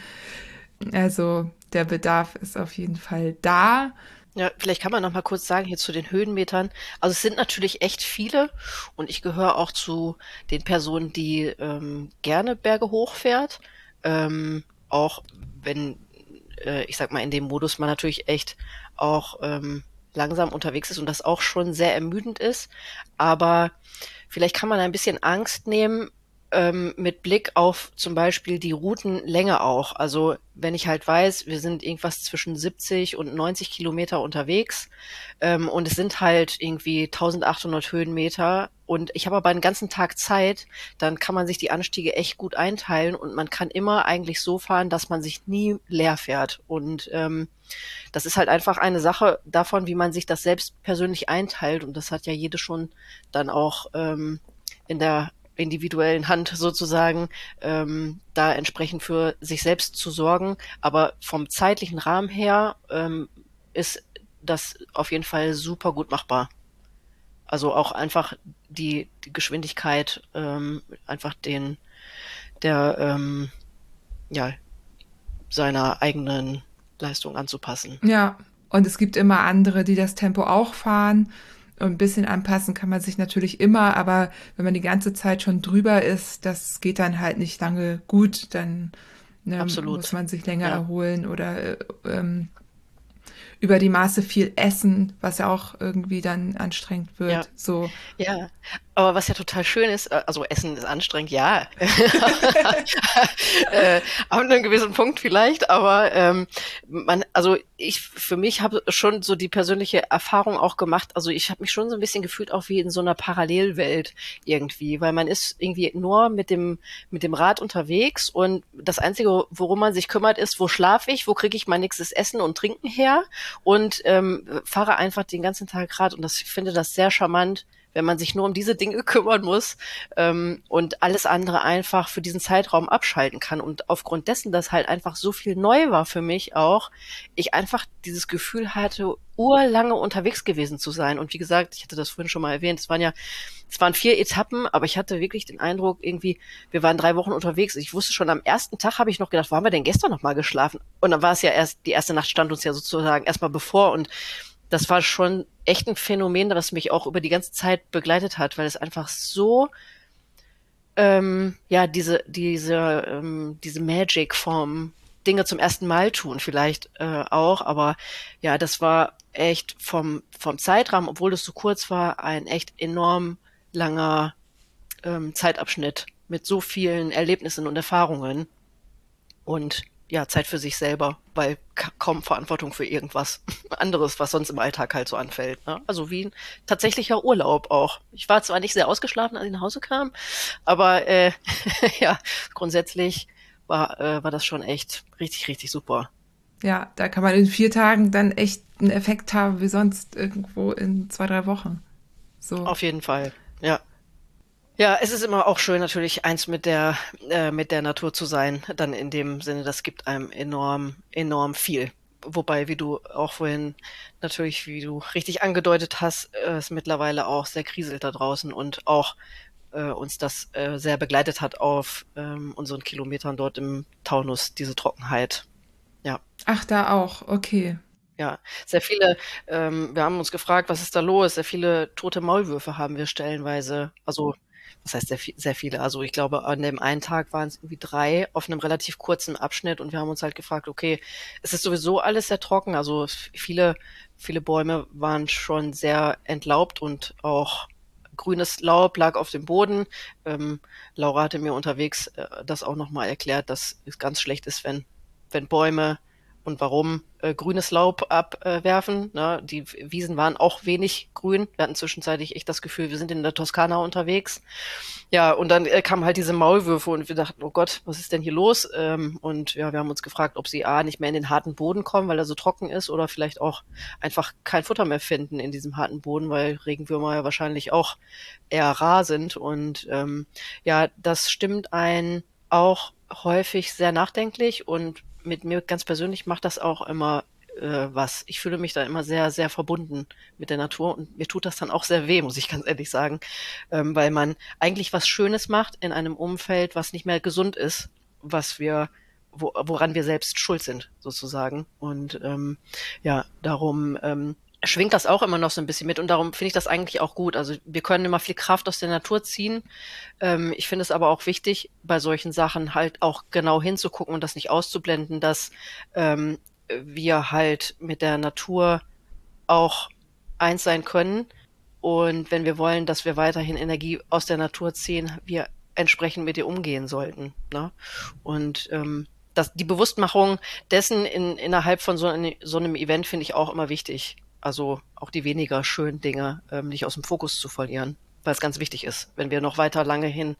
Also der Bedarf ist auf jeden Fall da. Ja, vielleicht kann man noch mal kurz sagen hier zu den Höhenmetern. Also es sind natürlich echt viele und ich gehöre auch zu den Personen, die ähm, gerne Berge hochfährt. Ähm, auch wenn, äh, ich sag mal, in dem Modus man natürlich echt auch ähm, langsam unterwegs ist und das auch schon sehr ermüdend ist. Aber vielleicht kann man ein bisschen Angst nehmen, ähm, mit Blick auf zum Beispiel die Routenlänge auch. Also wenn ich halt weiß, wir sind irgendwas zwischen 70 und 90 Kilometer unterwegs ähm, und es sind halt irgendwie 1800 Höhenmeter und ich habe aber einen ganzen Tag Zeit, dann kann man sich die Anstiege echt gut einteilen und man kann immer eigentlich so fahren, dass man sich nie leer fährt. Und ähm, das ist halt einfach eine Sache davon, wie man sich das selbst persönlich einteilt und das hat ja jede schon dann auch ähm, in der individuellen Hand sozusagen, ähm, da entsprechend für sich selbst zu sorgen. Aber vom zeitlichen Rahmen her ähm, ist das auf jeden Fall super gut machbar. Also auch einfach die, die Geschwindigkeit, ähm, einfach den, der, ähm, ja, seiner eigenen Leistung anzupassen. Ja, Und es gibt immer andere, die das Tempo auch fahren. Ein bisschen anpassen kann man sich natürlich immer, aber wenn man die ganze Zeit schon drüber ist, das geht dann halt nicht lange gut. Dann ne, muss man sich länger ja. erholen oder äh, ähm, über die Maße viel essen, was ja auch irgendwie dann anstrengend wird. Ja. So. Ja, aber was ja total schön ist, äh, also Essen ist anstrengend, ja. <laughs> äh, an einem gewissen Punkt vielleicht, aber ähm, man, also ich für mich habe schon so die persönliche Erfahrung auch gemacht. Also ich habe mich schon so ein bisschen gefühlt auch wie in so einer Parallelwelt irgendwie, weil man ist irgendwie nur mit dem mit dem Rad unterwegs und das einzige, worum man sich kümmert, ist, wo schlafe ich, wo kriege ich mein nächstes Essen und Trinken her und ähm, fahre einfach den ganzen Tag Rad und das ich finde das sehr charmant, wenn man sich nur um diese Dinge <laughs> kümmern muss ähm, und alles andere einfach für diesen Zeitraum abschalten kann. Und aufgrund dessen, dass halt einfach so viel neu war für mich auch, ich einfach dieses Gefühl hatte, urlange unterwegs gewesen zu sein. Und wie gesagt, ich hatte das vorhin schon mal erwähnt, es waren ja, es waren vier Etappen, aber ich hatte wirklich den Eindruck, irgendwie, wir waren drei Wochen unterwegs. Ich wusste schon, am ersten Tag habe ich noch gedacht, wo haben wir denn gestern noch mal geschlafen? Und dann war es ja erst, die erste Nacht stand uns ja sozusagen erstmal bevor und das war schon echt ein Phänomen, das mich auch über die ganze Zeit begleitet hat, weil es einfach so ähm, ja diese diese ähm, diese Magic vom Dinge zum ersten Mal tun vielleicht äh, auch, aber ja, das war echt vom vom Zeitrahmen, obwohl es so kurz war, ein echt enorm langer ähm, Zeitabschnitt mit so vielen Erlebnissen und Erfahrungen. Und ja, Zeit für sich selber, weil kaum Verantwortung für irgendwas <laughs> anderes, was sonst im Alltag halt so anfällt. Ne? Also wie ein tatsächlicher Urlaub auch. Ich war zwar nicht sehr ausgeschlafen, als ich nach Hause kam, aber äh, <laughs> ja, grundsätzlich war, äh, war das schon echt richtig, richtig super. Ja, da kann man in vier Tagen dann echt einen Effekt haben, wie sonst irgendwo in zwei, drei Wochen. So. Auf jeden Fall, ja. Ja, es ist immer auch schön, natürlich eins mit der, äh, mit der Natur zu sein. Dann in dem Sinne, das gibt einem enorm, enorm viel. Wobei, wie du auch vorhin natürlich, wie du richtig angedeutet hast, äh, es mittlerweile auch sehr kriselt da draußen und auch äh, uns das äh, sehr begleitet hat auf ähm, unseren Kilometern dort im Taunus, diese Trockenheit. Ja. Ach, da auch, okay. Ja, sehr viele, ähm, wir haben uns gefragt, was ist da los? Sehr viele tote Maulwürfe haben wir stellenweise, also was heißt sehr, sehr viele, also ich glaube, an dem einen Tag waren es irgendwie drei auf einem relativ kurzen Abschnitt und wir haben uns halt gefragt, okay, es ist sowieso alles sehr trocken, also viele, viele Bäume waren schon sehr entlaubt und auch grünes Laub lag auf dem Boden. Ähm, Laura hatte mir unterwegs äh, das auch nochmal erklärt, dass es ganz schlecht ist, wenn, wenn Bäume und warum äh, grünes Laub abwerfen. Ne? Die Wiesen waren auch wenig grün. Wir hatten zwischenzeitlich echt das Gefühl, wir sind in der Toskana unterwegs. Ja, und dann äh, kamen halt diese Maulwürfe und wir dachten, oh Gott, was ist denn hier los? Ähm, und ja, wir haben uns gefragt, ob sie A, nicht mehr in den harten Boden kommen, weil er so trocken ist, oder vielleicht auch einfach kein Futter mehr finden in diesem harten Boden, weil Regenwürmer ja wahrscheinlich auch eher rar sind. Und ähm, ja, das stimmt ein auch häufig sehr nachdenklich und mit mir ganz persönlich macht das auch immer äh, was. Ich fühle mich da immer sehr, sehr verbunden mit der Natur und mir tut das dann auch sehr weh, muss ich ganz ehrlich sagen, ähm, weil man eigentlich was Schönes macht in einem Umfeld, was nicht mehr gesund ist, was wir wo, woran wir selbst schuld sind, sozusagen. Und ähm, ja, darum ähm, schwingt das auch immer noch so ein bisschen mit und darum finde ich das eigentlich auch gut. Also wir können immer viel Kraft aus der Natur ziehen. Ähm, ich finde es aber auch wichtig, bei solchen Sachen halt auch genau hinzugucken und das nicht auszublenden, dass ähm, wir halt mit der Natur auch eins sein können. Und wenn wir wollen, dass wir weiterhin Energie aus der Natur ziehen, wir entsprechend mit ihr umgehen sollten. Ne? Und ähm, das, die Bewusstmachung dessen in, innerhalb von so, so einem Event finde ich auch immer wichtig also auch die weniger schönen Dinge ähm, nicht aus dem Fokus zu verlieren, weil es ganz wichtig ist, wenn wir noch weiter lange hin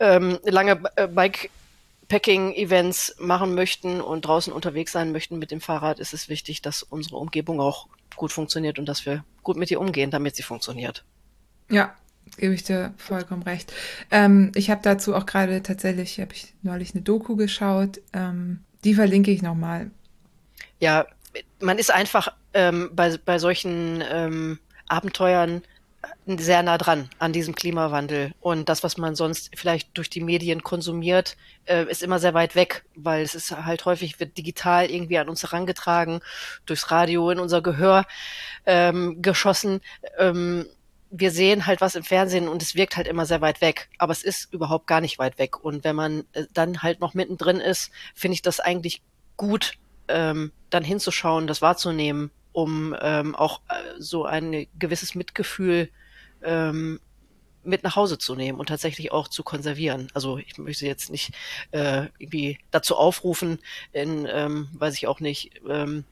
ähm, lange äh, Bikepacking-Events machen möchten und draußen unterwegs sein möchten mit dem Fahrrad, ist es wichtig, dass unsere Umgebung auch gut funktioniert und dass wir gut mit ihr umgehen, damit sie funktioniert. Ja, gebe ich dir vollkommen recht. Ähm, ich habe dazu auch gerade tatsächlich, habe ich neulich eine Doku geschaut, ähm, die verlinke ich nochmal. Ja, man ist einfach ähm, bei, bei solchen ähm, Abenteuern sehr nah dran an diesem Klimawandel. Und das, was man sonst vielleicht durch die Medien konsumiert, äh, ist immer sehr weit weg, weil es ist halt häufig, wird digital irgendwie an uns herangetragen, durchs Radio in unser Gehör ähm, geschossen. Ähm, wir sehen halt was im Fernsehen und es wirkt halt immer sehr weit weg, aber es ist überhaupt gar nicht weit weg. Und wenn man äh, dann halt noch mittendrin ist, finde ich das eigentlich gut, ähm, dann hinzuschauen, das wahrzunehmen, um ähm, auch äh, so ein gewisses Mitgefühl ähm, mit nach Hause zu nehmen und tatsächlich auch zu konservieren. Also ich möchte jetzt nicht äh, irgendwie dazu aufrufen, in, ähm, weiß ich auch nicht, ähm,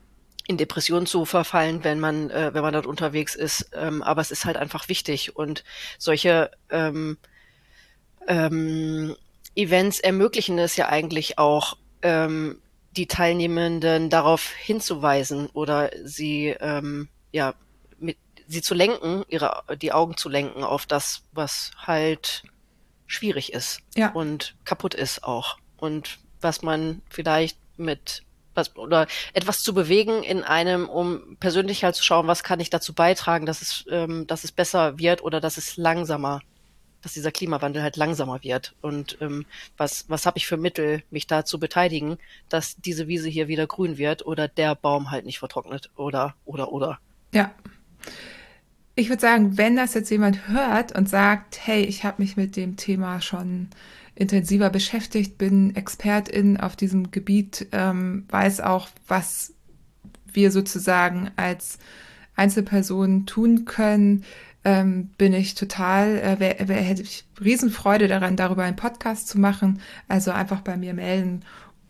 in Depressionen zu verfallen, wenn man, äh, wenn man dort unterwegs ist. Ähm, aber es ist halt einfach wichtig und solche ähm, ähm, Events ermöglichen es ja eigentlich auch, ähm, die Teilnehmenden darauf hinzuweisen oder sie ähm, ja sie zu lenken, ihre, die Augen zu lenken auf das, was halt schwierig ist ja. und kaputt ist auch. Und was man vielleicht mit was, oder etwas zu bewegen in einem, um persönlich halt zu schauen, was kann ich dazu beitragen, dass es, ähm, dass es besser wird oder dass es langsamer, dass dieser Klimawandel halt langsamer wird. Und ähm, was, was habe ich für Mittel, mich da zu beteiligen, dass diese Wiese hier wieder grün wird oder der Baum halt nicht vertrocknet oder oder oder. Ja ich würde sagen, wenn das jetzt jemand hört und sagt, hey, ich habe mich mit dem Thema schon intensiver beschäftigt, bin Expertin auf diesem Gebiet, ähm, weiß auch, was wir sozusagen als Einzelpersonen tun können, ähm, bin ich total, äh, wär, wär, hätte ich Riesenfreude daran, darüber einen Podcast zu machen. Also einfach bei mir melden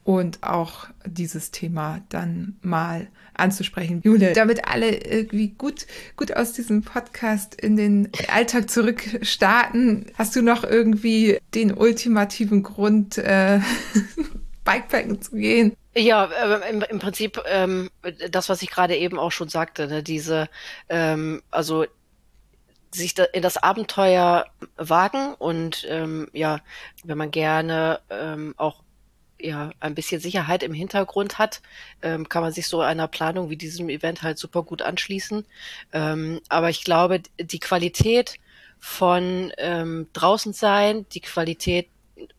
und auch dieses Thema dann mal anzusprechen. Jule, damit alle irgendwie gut, gut aus diesem Podcast in den Alltag zurück starten, hast du noch irgendwie den ultimativen Grund, äh, <laughs> Bikepacken zu gehen? Ja, äh, im, im, Prinzip ähm, das, was ich gerade eben auch schon sagte, ne, diese, ähm, also sich da in das Abenteuer wagen und ähm, ja, wenn man gerne ähm, auch ja ein bisschen Sicherheit im Hintergrund hat, ähm, kann man sich so einer Planung wie diesem Event halt super gut anschließen. Ähm, aber ich glaube, die Qualität von ähm, draußen sein, die Qualität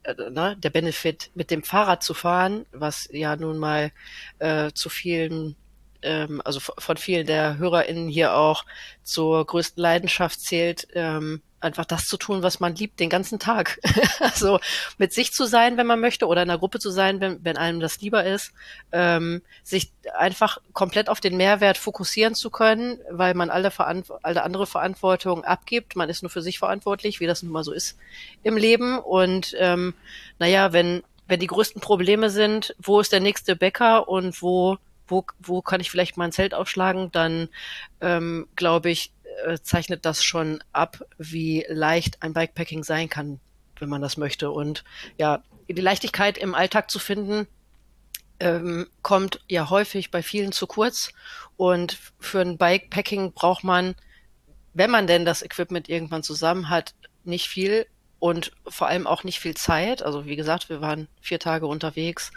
äh, ne, der Benefit mit dem Fahrrad zu fahren, was ja nun mal äh, zu vielen ähm, also von vielen der HörerInnen hier auch zur größten Leidenschaft zählt, ähm, einfach das zu tun, was man liebt, den ganzen Tag. <laughs> also mit sich zu sein, wenn man möchte, oder in einer Gruppe zu sein, wenn, wenn einem das lieber ist, ähm, sich einfach komplett auf den Mehrwert fokussieren zu können, weil man alle, alle andere Verantwortung abgibt. Man ist nur für sich verantwortlich, wie das nun mal so ist im Leben. Und ähm, naja, wenn, wenn die größten Probleme sind, wo ist der nächste Bäcker und wo wo, wo kann ich vielleicht mal ein Zelt aufschlagen, dann ähm, glaube ich, äh, zeichnet das schon ab, wie leicht ein Bikepacking sein kann, wenn man das möchte. Und ja, die Leichtigkeit im Alltag zu finden, ähm, kommt ja häufig bei vielen zu kurz. Und für ein Bikepacking braucht man, wenn man denn das Equipment irgendwann zusammen hat, nicht viel und vor allem auch nicht viel Zeit. Also wie gesagt, wir waren vier Tage unterwegs.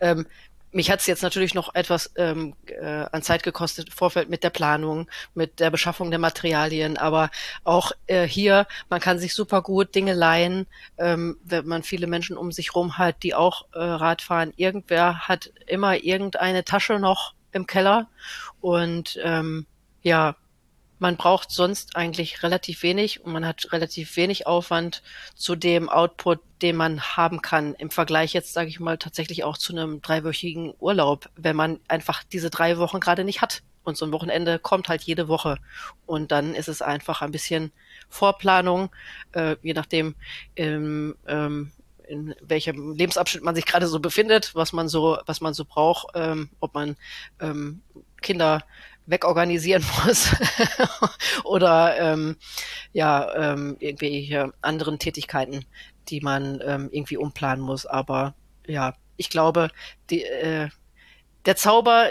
Ähm, mich hat es jetzt natürlich noch etwas ähm, äh, an Zeit gekostet, Vorfeld mit der Planung, mit der Beschaffung der Materialien, aber auch äh, hier, man kann sich super gut Dinge leihen, ähm, wenn man viele Menschen um sich rum hat, die auch äh, Radfahren. Irgendwer hat immer irgendeine Tasche noch im Keller und ähm, ja, man braucht sonst eigentlich relativ wenig und man hat relativ wenig Aufwand zu dem Output, den man haben kann im Vergleich jetzt, sage ich mal, tatsächlich auch zu einem dreiwöchigen Urlaub, wenn man einfach diese drei Wochen gerade nicht hat. Und so ein Wochenende kommt halt jede Woche. Und dann ist es einfach ein bisschen Vorplanung, äh, je nachdem, ähm, ähm, in welchem Lebensabschnitt man sich gerade so befindet, was man so, was man so braucht, ähm, ob man ähm, Kinder wegorganisieren <laughs> muss oder ähm, ja ähm, irgendwelche anderen Tätigkeiten, die man ähm, irgendwie umplanen muss. Aber ja, ich glaube, die, äh, der Zauber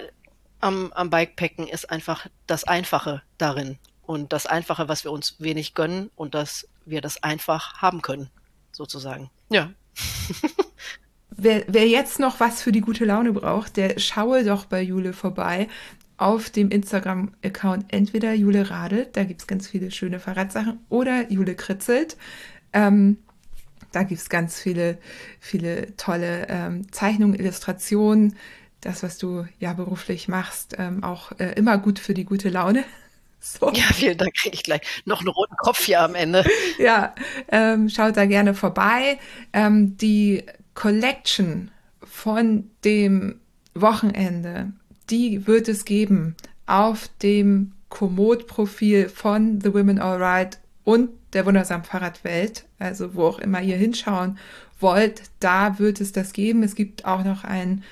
am, am Bikepacken ist einfach das Einfache darin und das Einfache, was wir uns wenig gönnen und dass wir das einfach haben können, sozusagen. Ja. <laughs> Wer, wer, jetzt noch was für die gute Laune braucht, der schaue doch bei Jule vorbei auf dem Instagram-Account entweder Jule Radelt, da gibt es ganz viele schöne Fahrradsachen, oder Jule Kritzelt. Ähm, da gibt es ganz viele, viele tolle ähm, Zeichnungen, Illustrationen. Das, was du ja beruflich machst, ähm, auch äh, immer gut für die gute Laune. <laughs> So. Ja, vielen Dank. Kriege ich gleich noch einen roten Kopf hier am Ende. <laughs> ja, ähm, schaut da gerne vorbei. Ähm, die Collection von dem Wochenende, die wird es geben auf dem Komoot-Profil von The Women Alright und der wundersamen Fahrradwelt, also wo auch immer ihr hinschauen wollt, da wird es das geben. Es gibt auch noch einen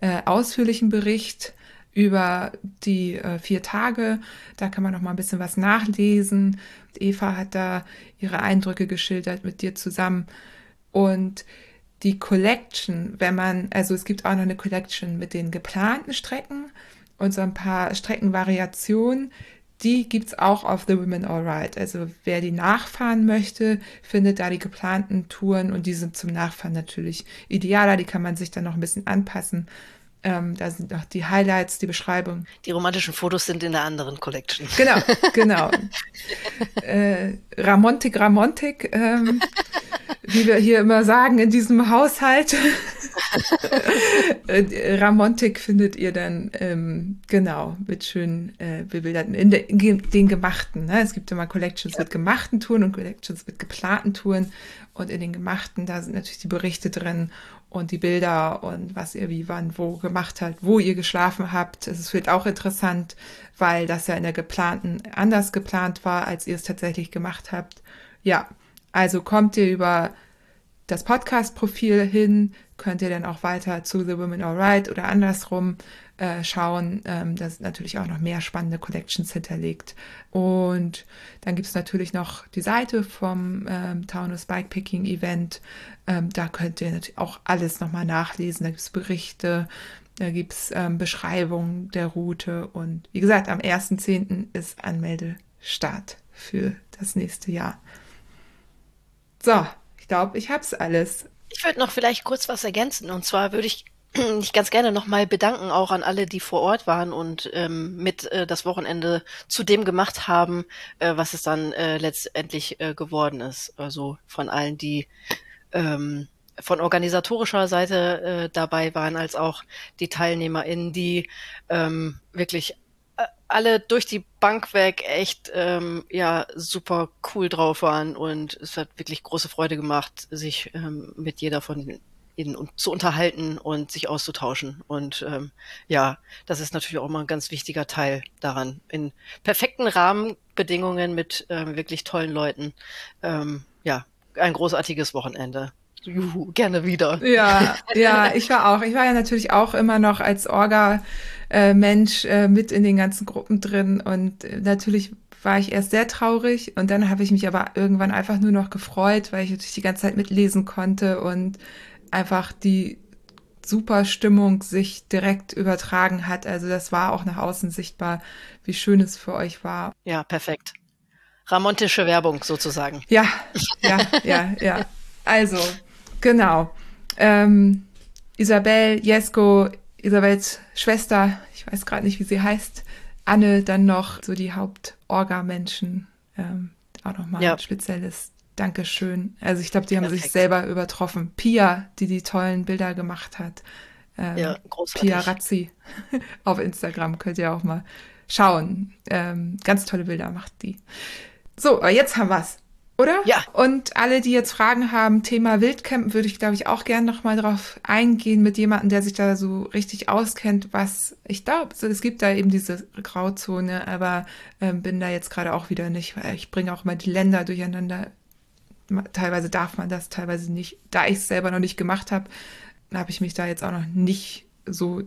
äh, ausführlichen Bericht über die äh, vier Tage. Da kann man noch mal ein bisschen was nachlesen. Eva hat da ihre Eindrücke geschildert mit dir zusammen. Und die Collection, wenn man, also es gibt auch noch eine Collection mit den geplanten Strecken und so ein paar Streckenvariationen, die gibt es auch auf The Women Alright. Also wer die nachfahren möchte, findet da die geplanten Touren und die sind zum Nachfahren natürlich idealer. Die kann man sich dann noch ein bisschen anpassen. Ähm, da sind auch die Highlights, die Beschreibung. Die romantischen Fotos sind in der anderen Collection. Genau, <laughs> genau. äh, Ramontik, Ramontik, ähm, wie wir hier immer sagen in diesem Haushalt. <laughs> Äh, Ramontik findet ihr dann ähm, genau mit schön äh, bebilderten in, de, in, den gemachten. Ne? Es gibt immer Collections ja. mit gemachten Touren und Collections mit geplanten Touren. Und in den gemachten, da sind natürlich die Berichte drin und die Bilder und was ihr wie wann wo gemacht habt, wo ihr geschlafen habt. Es wird auch interessant, weil das ja in der geplanten anders geplant war, als ihr es tatsächlich gemacht habt. Ja, also kommt ihr über das Podcast-Profil hin, könnt ihr dann auch weiter zu The Women Alright oder andersrum äh, schauen. Ähm, da sind natürlich auch noch mehr spannende Collections hinterlegt. Und dann gibt es natürlich noch die Seite vom ähm, Taunus Bikepicking Event. Ähm, da könnt ihr natürlich auch alles nochmal nachlesen. Da gibt es Berichte, da gibt es ähm, Beschreibungen der Route. Und wie gesagt, am 1.10. ist Anmeldestart für das nächste Jahr. So, ich glaube, ich habe es alles. Ich würde noch vielleicht kurz was ergänzen. Und zwar würde ich <clears throat> mich ganz gerne nochmal bedanken, auch an alle, die vor Ort waren und ähm, mit äh, das Wochenende zu dem gemacht haben, äh, was es dann äh, letztendlich äh, geworden ist. Also von allen, die ähm, von organisatorischer Seite äh, dabei waren, als auch die TeilnehmerInnen, die ähm, wirklich alle durch die Bank weg echt ähm, ja super cool drauf waren und es hat wirklich große Freude gemacht, sich ähm, mit jeder von ihnen zu unterhalten und sich auszutauschen. Und ähm, ja, das ist natürlich auch immer ein ganz wichtiger Teil daran. In perfekten Rahmenbedingungen mit ähm, wirklich tollen Leuten. Ähm, ja, ein großartiges Wochenende. Juhu, gerne wieder. Ja, <laughs> ja, ich war auch. Ich war ja natürlich auch immer noch als Orga-Mensch äh, mit in den ganzen Gruppen drin und äh, natürlich war ich erst sehr traurig und dann habe ich mich aber irgendwann einfach nur noch gefreut, weil ich natürlich die ganze Zeit mitlesen konnte und einfach die super Stimmung sich direkt übertragen hat. Also das war auch nach außen sichtbar, wie schön es für euch war. Ja, perfekt. Ramontische Werbung sozusagen. Ja, ja, ja, ja. Also, Genau. Ähm, Isabel, Jesko, Isabels Schwester, ich weiß gerade nicht, wie sie heißt, Anne, dann noch so die Hauptorga-Menschen. Ähm, auch nochmal ja. ein spezielles Dankeschön. Also ich glaube, die haben Perfekt. sich selber übertroffen. Pia, die die tollen Bilder gemacht hat. Ähm, ja, großartig. Pia Razzi <laughs> auf Instagram könnt ihr auch mal schauen. Ähm, ganz tolle Bilder macht die. So, aber jetzt haben wir's. Oder? Ja. Und alle, die jetzt Fragen haben, Thema Wildcampen, würde ich, glaube ich, auch gerne nochmal drauf eingehen mit jemandem, der sich da so richtig auskennt, was ich glaube, es gibt da eben diese Grauzone, aber ähm, bin da jetzt gerade auch wieder nicht, weil ich bringe auch mal die Länder durcheinander. Teilweise darf man das, teilweise nicht. Da ich es selber noch nicht gemacht habe, habe ich mich da jetzt auch noch nicht so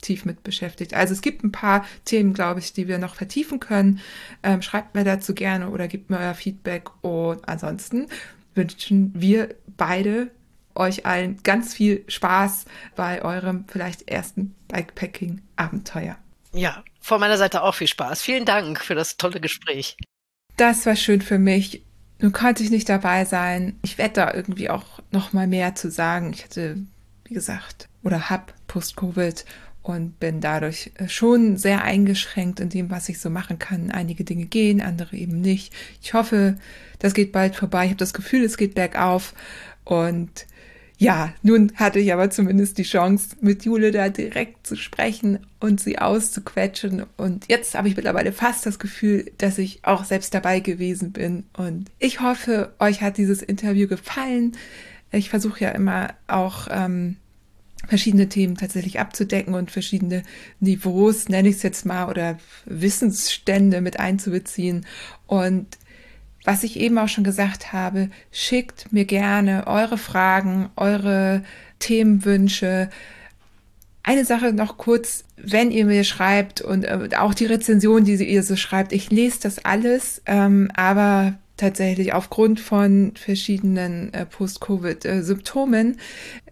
tief mit beschäftigt. Also es gibt ein paar Themen, glaube ich, die wir noch vertiefen können. Ähm, schreibt mir dazu gerne oder gebt mir euer Feedback. Und ansonsten wünschen wir beide euch allen ganz viel Spaß bei eurem vielleicht ersten Bikepacking-Abenteuer. Ja, von meiner Seite auch viel Spaß. Vielen Dank für das tolle Gespräch. Das war schön für mich. Nun konnte ich nicht dabei sein. Ich werde da irgendwie auch noch mal mehr zu sagen. Ich hatte, wie gesagt, oder hab Post-Covid und bin dadurch äh, schon sehr eingeschränkt in dem, was ich so machen kann. Einige Dinge gehen, andere eben nicht. Ich hoffe, das geht bald vorbei. Ich habe das Gefühl, es geht bergauf und ja, nun hatte ich aber zumindest die Chance, mit Jule da direkt zu sprechen und sie auszuquetschen. Und jetzt habe ich mittlerweile fast das Gefühl, dass ich auch selbst dabei gewesen bin. Und ich hoffe, euch hat dieses Interview gefallen. Ich versuche ja immer auch ähm, verschiedene Themen tatsächlich abzudecken und verschiedene Niveaus, nenne ich es jetzt mal, oder Wissensstände mit einzubeziehen. Und was ich eben auch schon gesagt habe, schickt mir gerne eure Fragen, eure Themenwünsche. Eine Sache noch kurz, wenn ihr mir schreibt und äh, auch die Rezension, die ihr so schreibt, ich lese das alles, ähm, aber tatsächlich aufgrund von verschiedenen äh, Post-Covid-Symptomen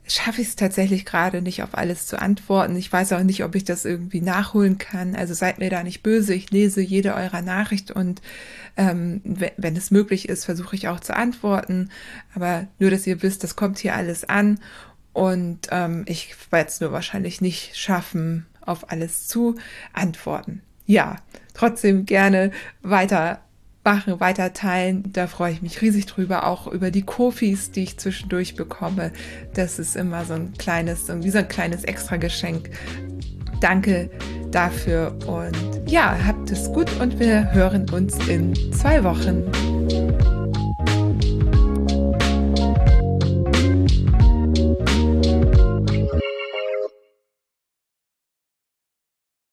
schaffe ich es tatsächlich gerade nicht auf alles zu antworten. Ich weiß auch nicht, ob ich das irgendwie nachholen kann. Also seid mir da nicht böse. Ich lese jede eurer Nachricht und ähm, wenn es möglich ist, versuche ich auch zu antworten. Aber nur, dass ihr wisst, das kommt hier alles an und ähm, ich werde es nur wahrscheinlich nicht schaffen, auf alles zu antworten. Ja, trotzdem gerne weiter machen, weiter teilen. Da freue ich mich riesig drüber. Auch über die Kofis, die ich zwischendurch bekomme. Das ist immer so ein kleines, wie so ein kleines Extra-Geschenk. Danke dafür und ja, habt es gut und wir hören uns in zwei Wochen.